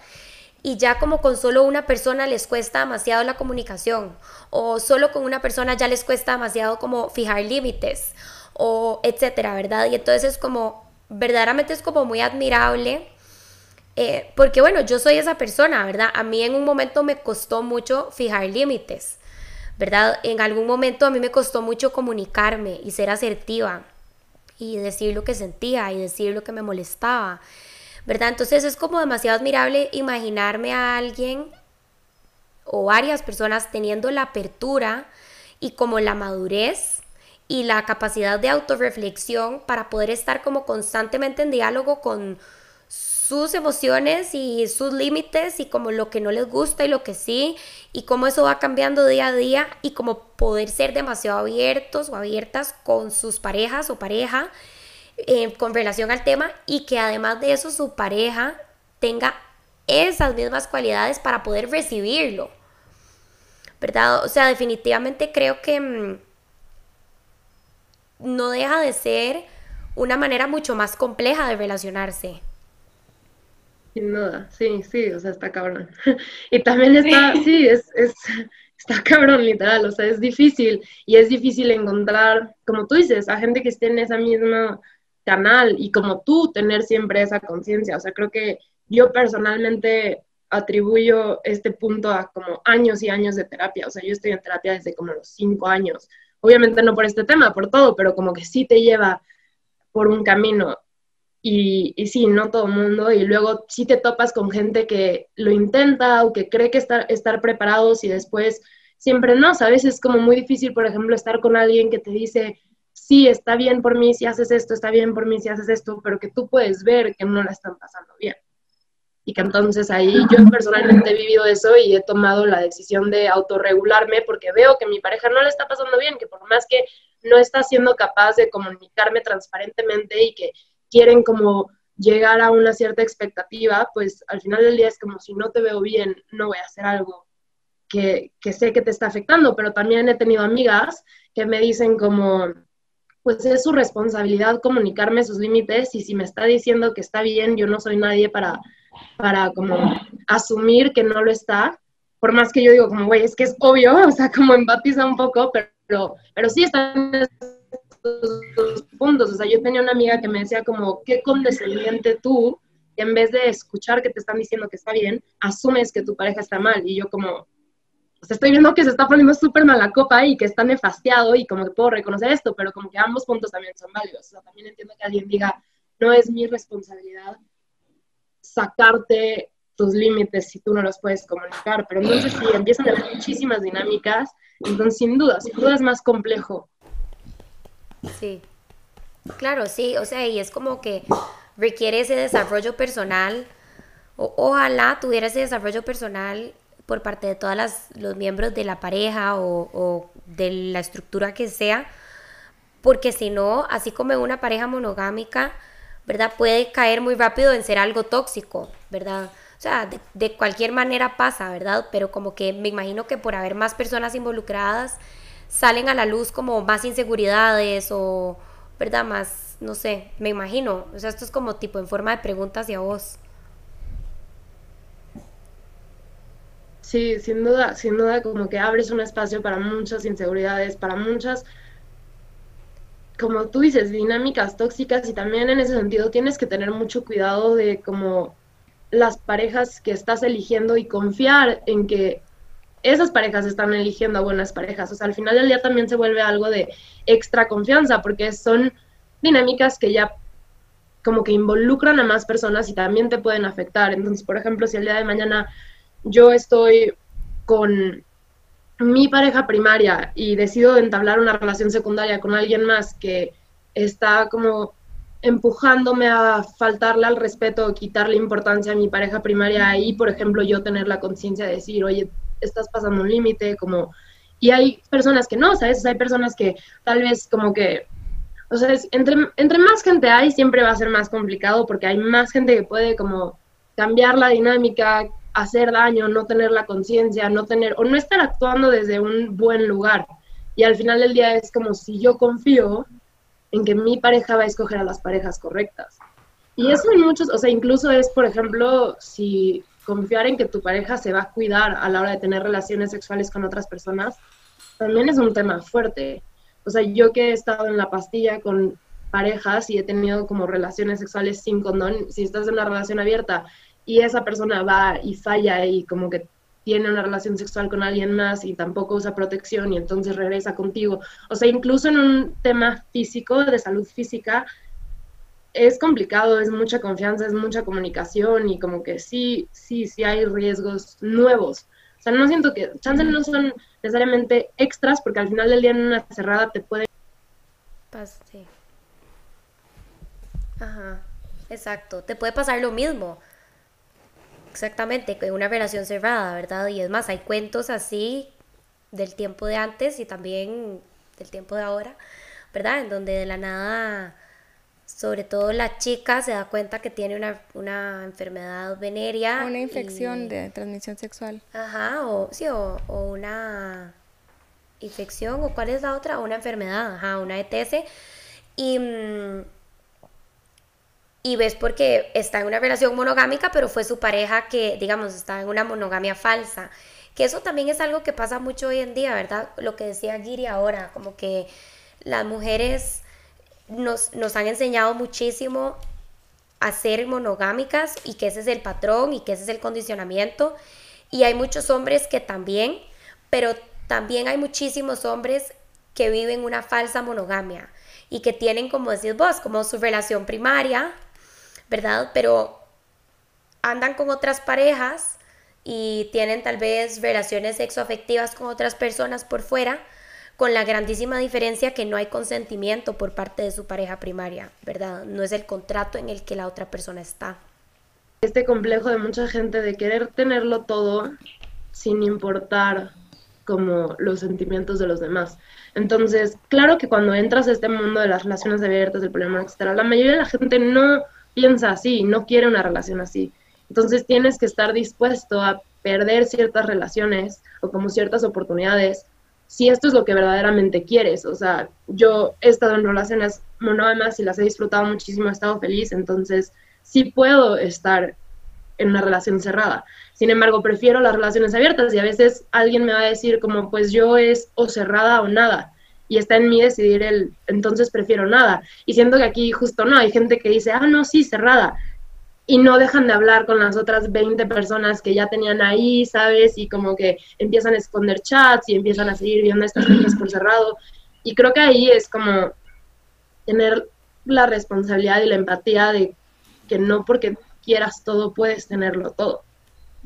y ya como con solo una persona les cuesta demasiado la comunicación o solo con una persona ya les cuesta demasiado como fijar límites o etcétera, ¿verdad? Y entonces es como, verdaderamente es como muy admirable. Eh, porque bueno, yo soy esa persona, ¿verdad? A mí en un momento me costó mucho fijar límites, ¿verdad? En algún momento a mí me costó mucho comunicarme y ser asertiva y decir lo que sentía y decir lo que me molestaba, ¿verdad? Entonces es como demasiado admirable imaginarme a alguien o varias personas teniendo la apertura y como la madurez y la capacidad de autorreflexión para poder estar como constantemente en diálogo con sus emociones y sus límites y como lo que no les gusta y lo que sí y cómo eso va cambiando día a día y como poder ser demasiado abiertos o abiertas con sus parejas o pareja eh, con relación al tema y que además de eso su pareja tenga esas mismas cualidades para poder recibirlo. ¿Verdad? O sea, definitivamente creo que... Mm, no deja de ser una manera mucho más compleja de relacionarse. Sin duda, sí, sí, o sea, está cabrón. y también está, sí, es, es, está cabrón, literal, o sea, es difícil y es difícil encontrar, como tú dices, a gente que esté en esa misma canal y como tú tener siempre esa conciencia, o sea, creo que yo personalmente atribuyo este punto a como años y años de terapia, o sea, yo estoy en terapia desde como los cinco años, Obviamente no por este tema, por todo, pero como que sí te lleva por un camino. Y, y sí, no todo el mundo. Y luego sí te topas con gente que lo intenta o que cree que estar, estar preparados y después siempre no, ¿sabes? Es como muy difícil, por ejemplo, estar con alguien que te dice, sí, está bien por mí si haces esto, está bien por mí si haces esto, pero que tú puedes ver que no la están pasando bien. Y que entonces ahí yo personalmente he vivido eso y he tomado la decisión de autorregularme porque veo que mi pareja no le está pasando bien, que por más que no está siendo capaz de comunicarme transparentemente y que quieren como llegar a una cierta expectativa, pues al final del día es como si no te veo bien, no voy a hacer algo que, que sé que te está afectando, pero también he tenido amigas que me dicen como, pues es su responsabilidad comunicarme sus límites y si me está diciendo que está bien, yo no soy nadie para, para como asumir que no lo está, por más que yo digo como, güey, es que es obvio, o sea, como empatiza un poco, pero, pero sí están estos puntos, o sea, yo tenía una amiga que me decía como, qué condescendiente tú, que en vez de escuchar que te están diciendo que está bien, asumes que tu pareja está mal, y yo como, estoy viendo que se está poniendo súper mal la copa y que está nefasteado y como que puedo reconocer esto, pero como que ambos puntos también son válidos. O sea, también entiendo que alguien diga, no es mi responsabilidad sacarte tus límites si tú no los puedes comunicar, pero entonces sí, empiezan a haber muchísimas dinámicas, entonces sin duda, sin duda es más complejo. Sí, claro, sí, o sea, y es como que requiere ese desarrollo personal, o, ojalá tuviera ese desarrollo personal por parte de todos los miembros de la pareja o, de la estructura que sea, porque si no, así como en una pareja monogámica, ¿verdad? Puede caer muy rápido en ser algo tóxico, ¿verdad? O sea, de, de, cualquier manera pasa, ¿verdad? Pero como que me imagino que por haber más personas involucradas, salen a la luz como más inseguridades o, ¿verdad? Más, no sé, me imagino. O sea, esto es como tipo en forma de preguntas hacia vos. Sí, sin duda, sin duda como que abres un espacio para muchas inseguridades, para muchas, como tú dices, dinámicas tóxicas y también en ese sentido tienes que tener mucho cuidado de como las parejas que estás eligiendo y confiar en que esas parejas están eligiendo a buenas parejas. O sea, al final del día también se vuelve algo de extra confianza porque son dinámicas que ya como que involucran a más personas y también te pueden afectar. Entonces, por ejemplo, si el día de mañana yo estoy con mi pareja primaria y decido entablar una relación secundaria con alguien más que está como empujándome a faltarle al respeto o quitarle importancia a mi pareja primaria y, por ejemplo, yo tener la conciencia de decir, oye, estás pasando un límite, como... Y hay personas que no, ¿sabes? hay personas que tal vez como que... O sea, entre, entre más gente hay, siempre va a ser más complicado porque hay más gente que puede como cambiar la dinámica, hacer daño, no tener la conciencia, no tener, o no estar actuando desde un buen lugar. Y al final del día es como si yo confío en que mi pareja va a escoger a las parejas correctas. Y eso en muchos, o sea, incluso es, por ejemplo, si confiar en que tu pareja se va a cuidar a la hora de tener relaciones sexuales con otras personas, también es un tema fuerte. O sea, yo que he estado en la pastilla con parejas y he tenido como relaciones sexuales sin condón, si estás en una relación abierta y esa persona va y falla y como que tiene una relación sexual con alguien más y tampoco usa protección y entonces regresa contigo. O sea, incluso en un tema físico, de salud física, es complicado, es mucha confianza, es mucha comunicación y como que sí, sí, sí hay riesgos nuevos. O sea, no siento que, chances no son necesariamente extras porque al final del día en una cerrada te puede... Sí. Ajá, exacto, te puede pasar lo mismo. Exactamente, con una relación cerrada, ¿verdad? Y es más, hay cuentos así del tiempo de antes y también del tiempo de ahora, ¿verdad? En donde de la nada, sobre todo la chica se da cuenta que tiene una, una enfermedad venérea. Una infección de transmisión sexual. Ajá, o sí, o, o, una infección, o cuál es la otra, una enfermedad, ajá, una ETS. Y mm, y ves porque está en una relación monogámica, pero fue su pareja que, digamos, está en una monogamia falsa. Que eso también es algo que pasa mucho hoy en día, ¿verdad? Lo que decía Giri ahora, como que las mujeres nos, nos han enseñado muchísimo a ser monogámicas y que ese es el patrón y que ese es el condicionamiento. Y hay muchos hombres que también, pero también hay muchísimos hombres que viven una falsa monogamia y que tienen, como decís vos, como su relación primaria, ¿verdad? Pero andan con otras parejas y tienen tal vez relaciones sexoafectivas con otras personas por fuera, con la grandísima diferencia que no hay consentimiento por parte de su pareja primaria, ¿verdad? No es el contrato en el que la otra persona está. Este complejo de mucha gente de querer tenerlo todo sin importar como los sentimientos de los demás. Entonces, claro que cuando entras a este mundo de las relaciones abiertas, del problema, etcétera, la mayoría de la gente no piensa así, no quiere una relación así. Entonces tienes que estar dispuesto a perder ciertas relaciones o como ciertas oportunidades si esto es lo que verdaderamente quieres. O sea, yo he estado en relaciones monógamas y las he disfrutado muchísimo, he estado feliz, entonces sí puedo estar en una relación cerrada. Sin embargo, prefiero las relaciones abiertas y a veces alguien me va a decir como, pues yo es o cerrada o nada. Y está en mí decidir el, entonces prefiero nada. Y siento que aquí justo no, hay gente que dice, ah, no, sí, cerrada. Y no dejan de hablar con las otras 20 personas que ya tenían ahí, ¿sabes? Y como que empiezan a esconder chats y empiezan a seguir viendo estas cosas por cerrado. Y creo que ahí es como tener la responsabilidad y la empatía de que no porque quieras todo, puedes tenerlo todo.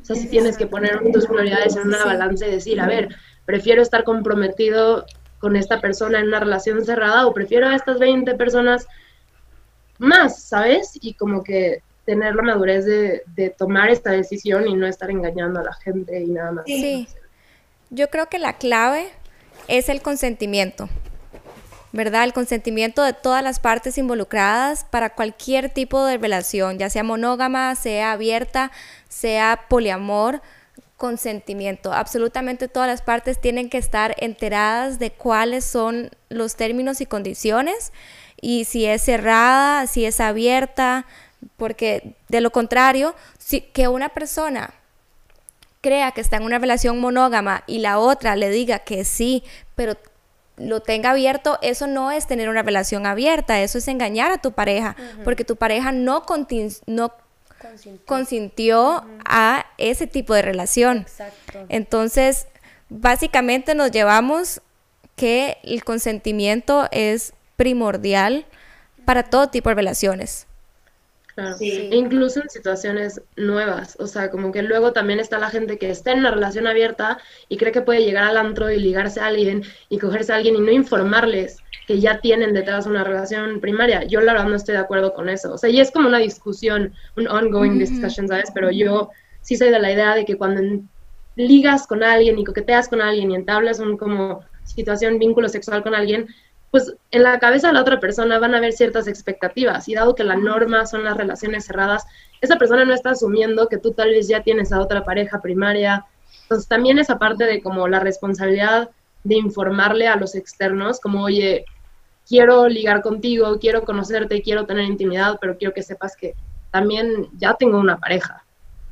O sea, si tienes que poner tus prioridades en una balanza y decir, a ver, prefiero estar comprometido con esta persona en una relación cerrada o prefiero a estas 20 personas más, ¿sabes? Y como que tener la madurez de, tomar esta decisión y no estar engañando a la gente y nada más. Sí, yo creo que la clave es el consentimiento. ¿verdad? El consentimiento de todas las partes involucradas para cualquier tipo de relación, ya sea monógama, sea abierta, sea poliamor, consentimiento. Absolutamente todas las partes tienen que estar enteradas de cuáles son los términos y condiciones y si es cerrada, si es abierta, porque de lo contrario, si que una persona crea que está en una relación monógama y la otra le diga que sí, pero lo tenga abierto, eso no es tener una relación abierta, eso es engañar a tu pareja, porque tu pareja no, no consintió, a ese tipo de relación. Entonces, básicamente nos llevamos que el consentimiento es primordial para todo tipo de relaciones. Incluso en situaciones nuevas. O sea, como que luego también está la gente que está en una relación abierta y cree que puede llegar al antro y ligarse a alguien y cogerse a alguien y no informarles que ya tienen detrás una relación primaria. Yo la verdad no estoy de acuerdo con eso. O sea, y es como una discusión, un ongoing discussion, ¿sabes? Pero yo sí soy de la idea de que cuando ligas con alguien y coqueteas con alguien y entablas un como situación, vínculo sexual con alguien, pues en la cabeza de la otra persona van a haber ciertas expectativas y dado que la norma son las relaciones cerradas, esa persona no está asumiendo que tú tal vez ya tienes a otra pareja primaria. Entonces también esa parte de como la responsabilidad de informarle a los externos, como, oye, quiero ligar contigo, quiero conocerte, quiero tener intimidad, pero quiero que sepas que también ya tengo una pareja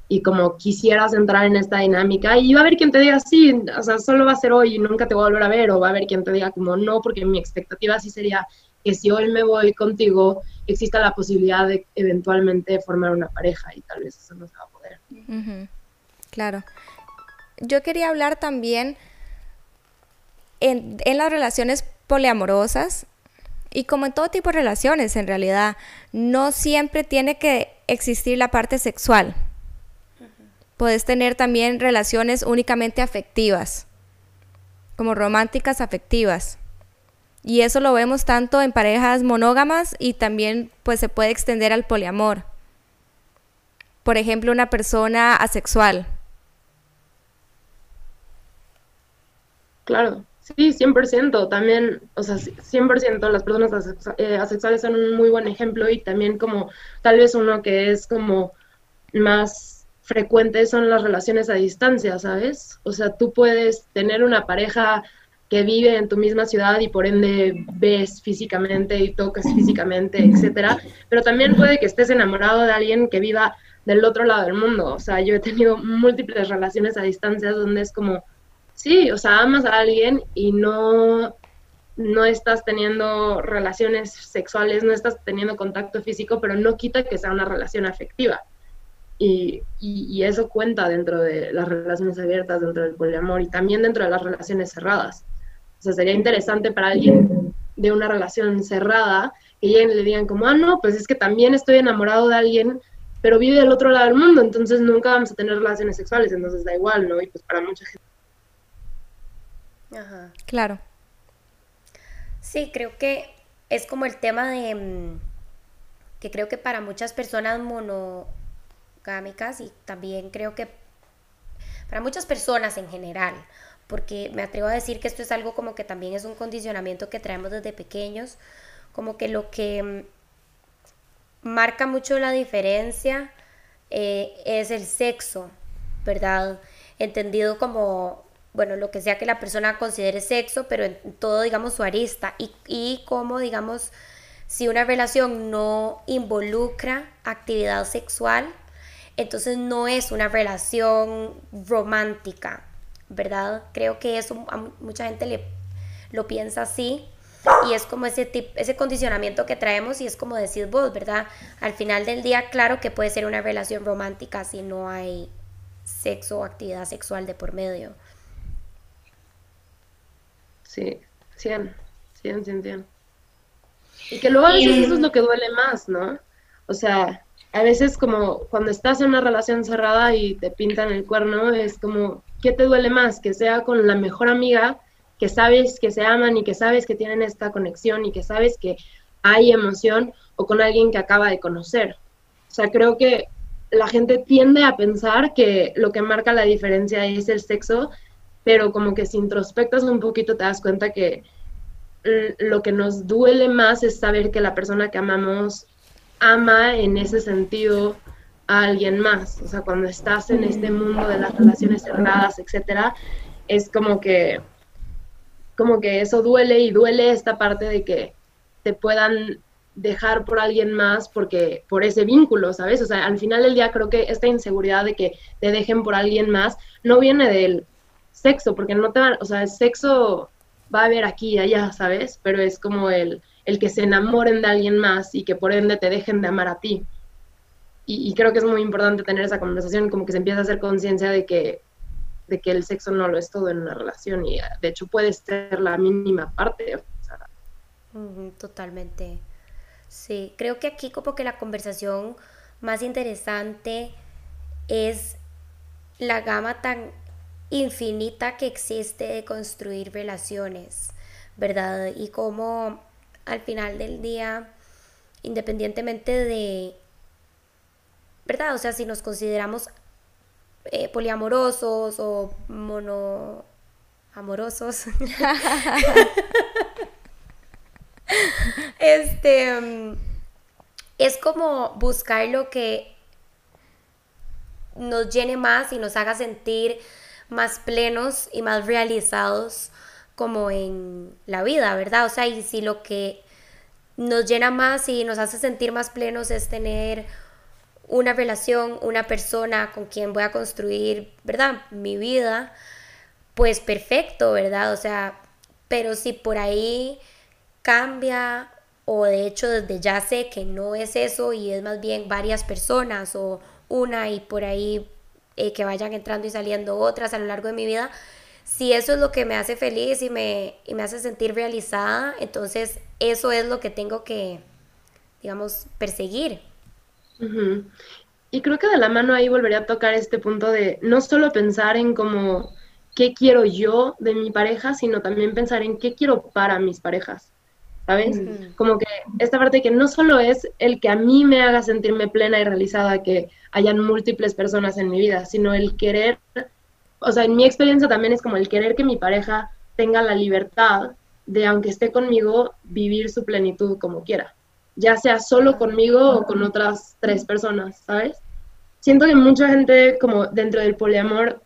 y como quisieras entrar en esta dinámica y va a haber quien te diga sí, o sea, solo va a ser hoy y nunca te voy a volver a ver o va a haber quien te diga como no, porque mi expectativa sí sería que si hoy me voy contigo exista la posibilidad de eventualmente formar una pareja y tal vez eso no se va a poder. Claro. Yo quería hablar también en, en las relaciones poliamorosas y como en todo tipo de relaciones en realidad, no siempre tiene que existir la parte sexual Puedes tener también relaciones únicamente afectivas, como románticas afectivas. Y eso lo vemos tanto en parejas monógamas y también pues se puede extender al poliamor. Por ejemplo, una persona asexual. Claro, sí, 100%. También, o sea, 100% las personas eh, asexuales son un muy buen ejemplo y también como tal vez uno que es como más frecuentes son las relaciones a distancia, ¿sabes? O sea, tú puedes tener una pareja que vive en tu misma ciudad y por ende ves físicamente y tocas físicamente, etcétera, pero también puede que estés enamorado de alguien que viva del otro lado del mundo. O sea, yo he tenido múltiples relaciones a distancia donde es como, sí, o sea, amas a alguien y no no estás teniendo relaciones sexuales, no estás teniendo contacto físico, pero no quita que sea una relación afectiva. Y, y, eso cuenta dentro de las relaciones abiertas, dentro del poliamor y también dentro de las relaciones cerradas. O sea, sería interesante para alguien de una relación cerrada que lleguen y le digan como, ah, no, pues es que también estoy enamorado de alguien, pero vive del otro lado del mundo, entonces nunca vamos a tener relaciones sexuales, entonces da igual, ¿no? Y pues para mucha gente. Ajá. Claro. Sí, creo que es como el tema de mm, que creo que para muchas personas y también creo que para muchas personas en general, porque me atrevo a decir que esto es algo como que también es un condicionamiento que traemos desde pequeños, como que lo que mm, marca mucho la diferencia eh, es el sexo, ¿verdad? Entendido como bueno, lo que sea que la persona considere sexo, pero en todo, digamos, su arista. Y, y como, digamos, si una relación no involucra actividad sexual, entonces no es una relación romántica, ¿verdad? Creo que eso a mucha gente le, lo piensa así y es como ese, tip, ese condicionamiento que traemos y es como decir vos, ¿verdad? Al final del día, claro que puede ser una relación romántica si no hay sexo o actividad sexual de por medio. Sí, 100, 100, 100, 100. Y que luego a veces eso es lo que duele más, ¿no? O sea, a veces como cuando estás en una relación cerrada y te pintan el cuerno, es como, ¿qué te duele más? Que sea con la mejor amiga, que sabes que se aman y que sabes que tienen esta conexión y que sabes que hay emoción, o con alguien que acaba de conocer. O sea, creo que la gente tiende a pensar que lo que marca la diferencia es el sexo, pero como que si introspectas un poquito te das cuenta que lo que nos duele más es saber que la persona que amamos ama en ese sentido a alguien más. O sea, cuando estás en este mundo de las relaciones cerradas, etcétera, es como que como que eso duele y duele esta parte de que te puedan dejar por alguien más porque por ese vínculo, ¿sabes? O sea, al final del día creo que esta inseguridad de que te dejen por alguien más no viene del sexo, porque no te van, o sea, el sexo va a haber aquí y allá, ¿sabes? Pero es como el, el que se enamoren de alguien más y que por ende te dejen de amar a ti. Y, creo que es muy importante tener esa conversación, como que se empieza a hacer conciencia de que, de que el sexo no lo es todo en una relación y de hecho puede ser la mínima parte. totalmente. Sí, creo que aquí como que la conversación más interesante es la gama tan infinita que existe de construir relaciones, ¿verdad? Y cómo al final del día, independientemente de, ¿verdad? O sea, si nos consideramos eh, poliamorosos o monoamorosos, este, mm, es como buscar lo que nos llene más y nos haga sentir más plenos y más realizados como en la vida, ¿verdad? O sea, y si lo que nos llena más y nos hace sentir más plenos es tener una relación, una persona con quien voy a construir, ¿verdad? Mi vida, pues perfecto, ¿verdad? O sea, pero si por ahí cambia o de hecho desde ya sé que no es eso y es más bien varias personas o una y por ahí eh, que vayan entrando y saliendo otras a lo largo de mi vida, si eso es lo que me hace feliz y me, y me hace sentir realizada, entonces eso es lo que tengo que, digamos, perseguir. Y creo que de la mano ahí volvería a tocar este punto de no solo pensar en como qué quiero yo de mi pareja, sino también pensar en qué quiero para mis parejas. ¿sabes? Como que esta parte que no solo es el que a mí me haga sentirme plena y realizada, que hayan múltiples personas en mi vida, sino el querer, o sea, en mi experiencia también es como el querer que mi pareja tenga la libertad de, aunque esté conmigo, vivir su plenitud como quiera, ya sea solo conmigo o con otras tres personas, ¿sabes? Siento que mucha gente como dentro del poliamor,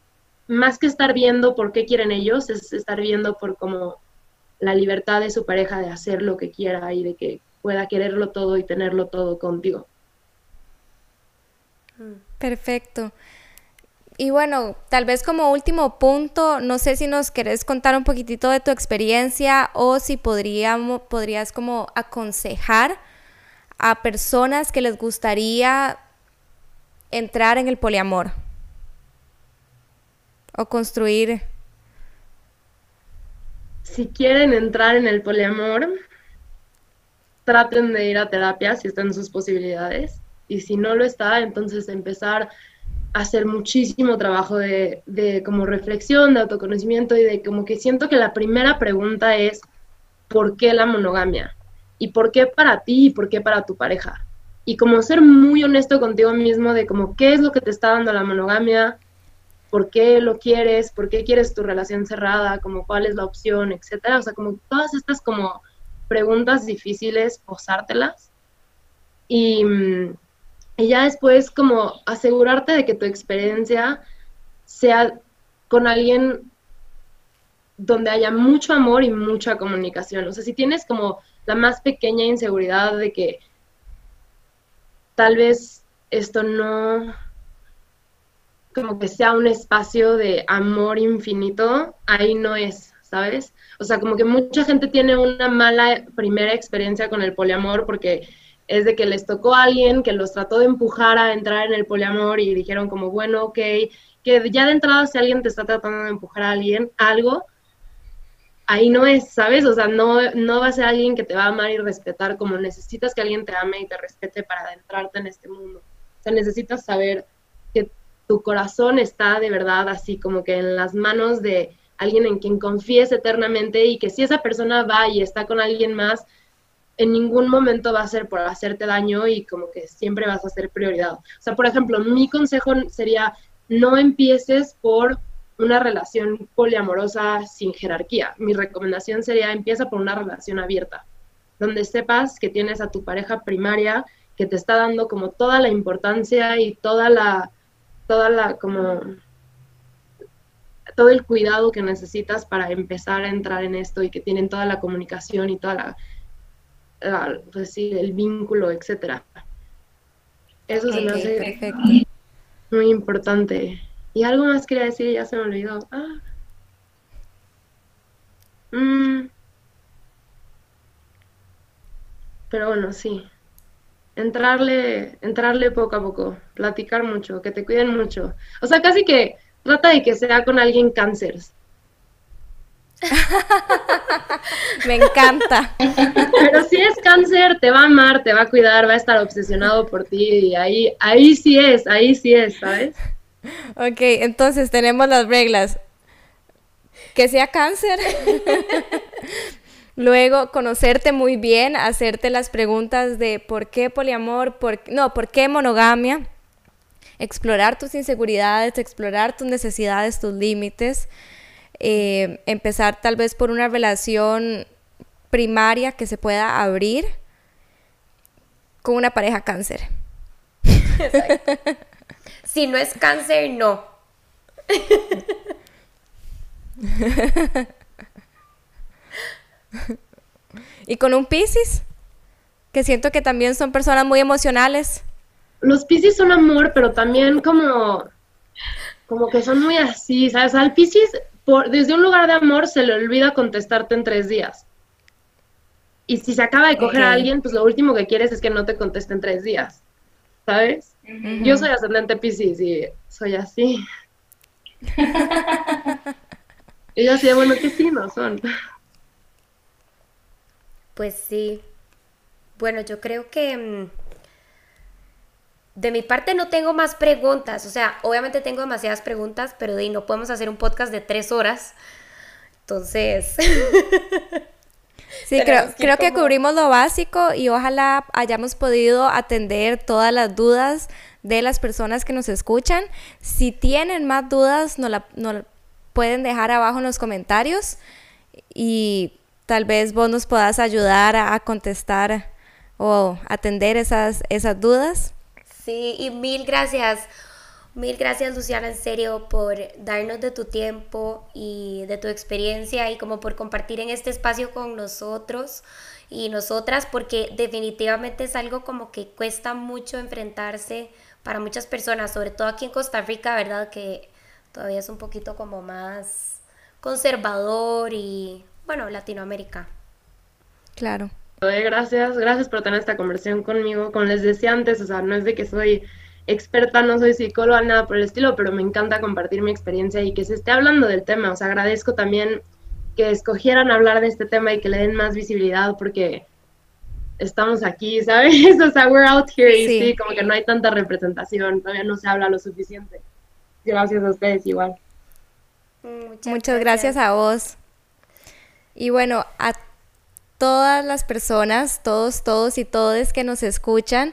más que estar viendo por qué quieren ellos, es estar viendo por cómo la libertad de su pareja de hacer lo que quiera y de que pueda quererlo todo y tenerlo todo contigo. Perfecto. Y bueno, tal vez como último punto, no sé si nos querés contar un poquitito de tu experiencia o si podríamos, podrías como aconsejar a personas que les gustaría entrar en el poliamor o construir si quieren entrar en el poliamor, traten de ir a terapia si están sus posibilidades. Y si no lo está, entonces empezar hacer muchísimo trabajo de, como reflexión, de autoconocimiento y de como que siento que la primera pregunta es, por qué la monogamia y por qué para ti y por qué para tu pareja. Y como ser muy honesto contigo mismo de como qué es lo que te está dando la monogamia, por qué lo quieres, por qué quieres tu relación cerrada, como cuál es la opción, etcétera. O sea, como todas estas como preguntas difíciles, posártelas. Y, y ya después como asegurarte de que tu experiencia sea con alguien donde haya mucho amor y mucha comunicación. O sea, si tienes como la más pequeña inseguridad de que tal vez esto no como que sea un espacio de amor infinito, ahí no es, ¿sabes? O sea, como que mucha gente tiene una mala primera experiencia con el poliamor porque es de que les tocó a alguien que los trató de empujar a entrar en el poliamor y dijeron como, bueno, ok, que ya de entrada si alguien te está tratando de empujar a alguien, algo, ahí no es, ¿sabes? O sea, no, no va a ser alguien que te va a amar y respetar como necesitas que alguien te ame y te respete para adentrarte en este mundo. O sea, necesitas saber que tu corazón está de verdad así como que en las manos de alguien en quien confíes eternamente y que si esa persona va y está con alguien más, en ningún momento va a ser por hacerte daño y como que siempre vas a ser prioridad. O sea, por ejemplo, mi consejo sería no empieces por una relación poliamorosa sin jerarquía. Mi recomendación sería empieza por una relación abierta, donde sepas que tienes a tu pareja primaria que te está dando como toda la importancia y toda la, toda la como todo el cuidado que necesitas para empezar a entrar en esto y que tienen toda la comunicación y toda la, pues sí, el vínculo, etcétera. Eso se me hace muy importante. Y algo más quería decir ya se me olvidó. Ah. Mm. Pero bueno, sí. Entrarle, entrarle poco a poco, platicar mucho, que te cuiden mucho. O sea, casi que trata de que sea con alguien cáncer. Me encanta. Pero si es cáncer, te va a amar, te va a cuidar, va a estar obsesionado por ti y ahí, ahí sí es, ahí sí es, ¿sabes? Ok, entonces tenemos las reglas. Que sea cáncer. Luego, conocerte muy bien, hacerte las preguntas de por qué poliamor, por, no, por qué monogamia. Explorar tus inseguridades, explorar tus necesidades, tus límites. Eh, empezar tal vez por una relación primaria que se pueda abrir con una pareja cáncer. Exacto. Si no es cáncer, no. y con un Piscis, que siento que también son personas muy emocionales. Los Piscis son amor, pero también como, como que son muy así, ¿sabes? Al Piscis, por, desde un lugar de amor, se le olvida contestarte en tres días. Y si se acaba de coger a alguien, pues lo último que quieres es que no te conteste en tres días, ¿sabes? Yo soy ascendente Pisces y soy así. y yo así bueno, ¿qué signos son? Pues sí. Bueno, yo creo que mm, de mi parte no tengo más preguntas. O sea, obviamente tengo demasiadas preguntas, pero de no podemos hacer un podcast de tres horas. Entonces. Sí, creo, creo que cubrimos lo básico y ojalá hayamos podido atender todas las dudas de las personas que nos escuchan. Si tienen más dudas, nos la, pueden dejar abajo en los comentarios y tal vez vos nos puedas ayudar a, contestar o atender esas, esas dudas. Sí, y mil gracias Mil gracias Luciana, en serio, por darnos de tu tiempo y de tu experiencia y como por compartir en este espacio con nosotros y nosotras, porque definitivamente es algo como que cuesta mucho enfrentarse para muchas personas, sobre todo aquí en Costa Rica, ¿verdad? Que todavía es un poquito como más conservador y, bueno, Latinoamérica. Claro. Gracias, gracias por tener esta conversación conmigo. Como les decía antes, o sea, no es de que soy experta, no soy psicóloga, nada por el estilo, pero me encanta compartir mi experiencia y que se esté hablando del tema. O sea, agradezco también que escogieran hablar de este tema y que le den más visibilidad porque estamos aquí, ¿sabes? O sea, we're out here y sí, como que no hay tanta representación, todavía no se habla lo suficiente. Gracias a ustedes igual. Muchas, gracias. a vos. Y bueno, a todas las personas, todos, todos y todes que nos escuchan.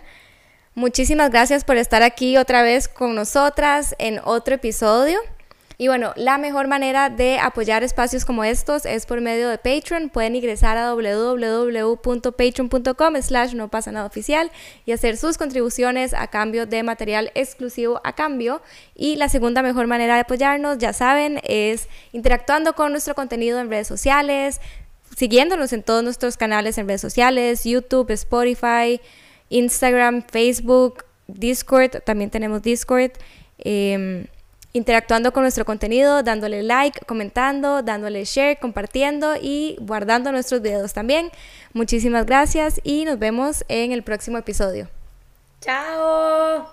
Muchísimas gracias por estar aquí otra vez con nosotras en otro episodio. Y bueno, la mejor manera de apoyar espacios como estos es por medio de Patreon. Pueden ingresar a www.patreon.com slash no pasa nada oficial y hacer sus contribuciones a cambio de material exclusivo a cambio. Y la segunda mejor manera de apoyarnos, ya saben, es interactuando con nuestro contenido en redes sociales, siguiéndonos en todos nuestros canales en redes sociales, YouTube, Spotify, Instagram, Facebook, Discord, también tenemos Discord. Em, interactuando con nuestro contenido, dándole like, comentando, dándole share, compartiendo y guardando nuestros videos también. Muchísimas gracias y nos vemos en el próximo episodio. Chao.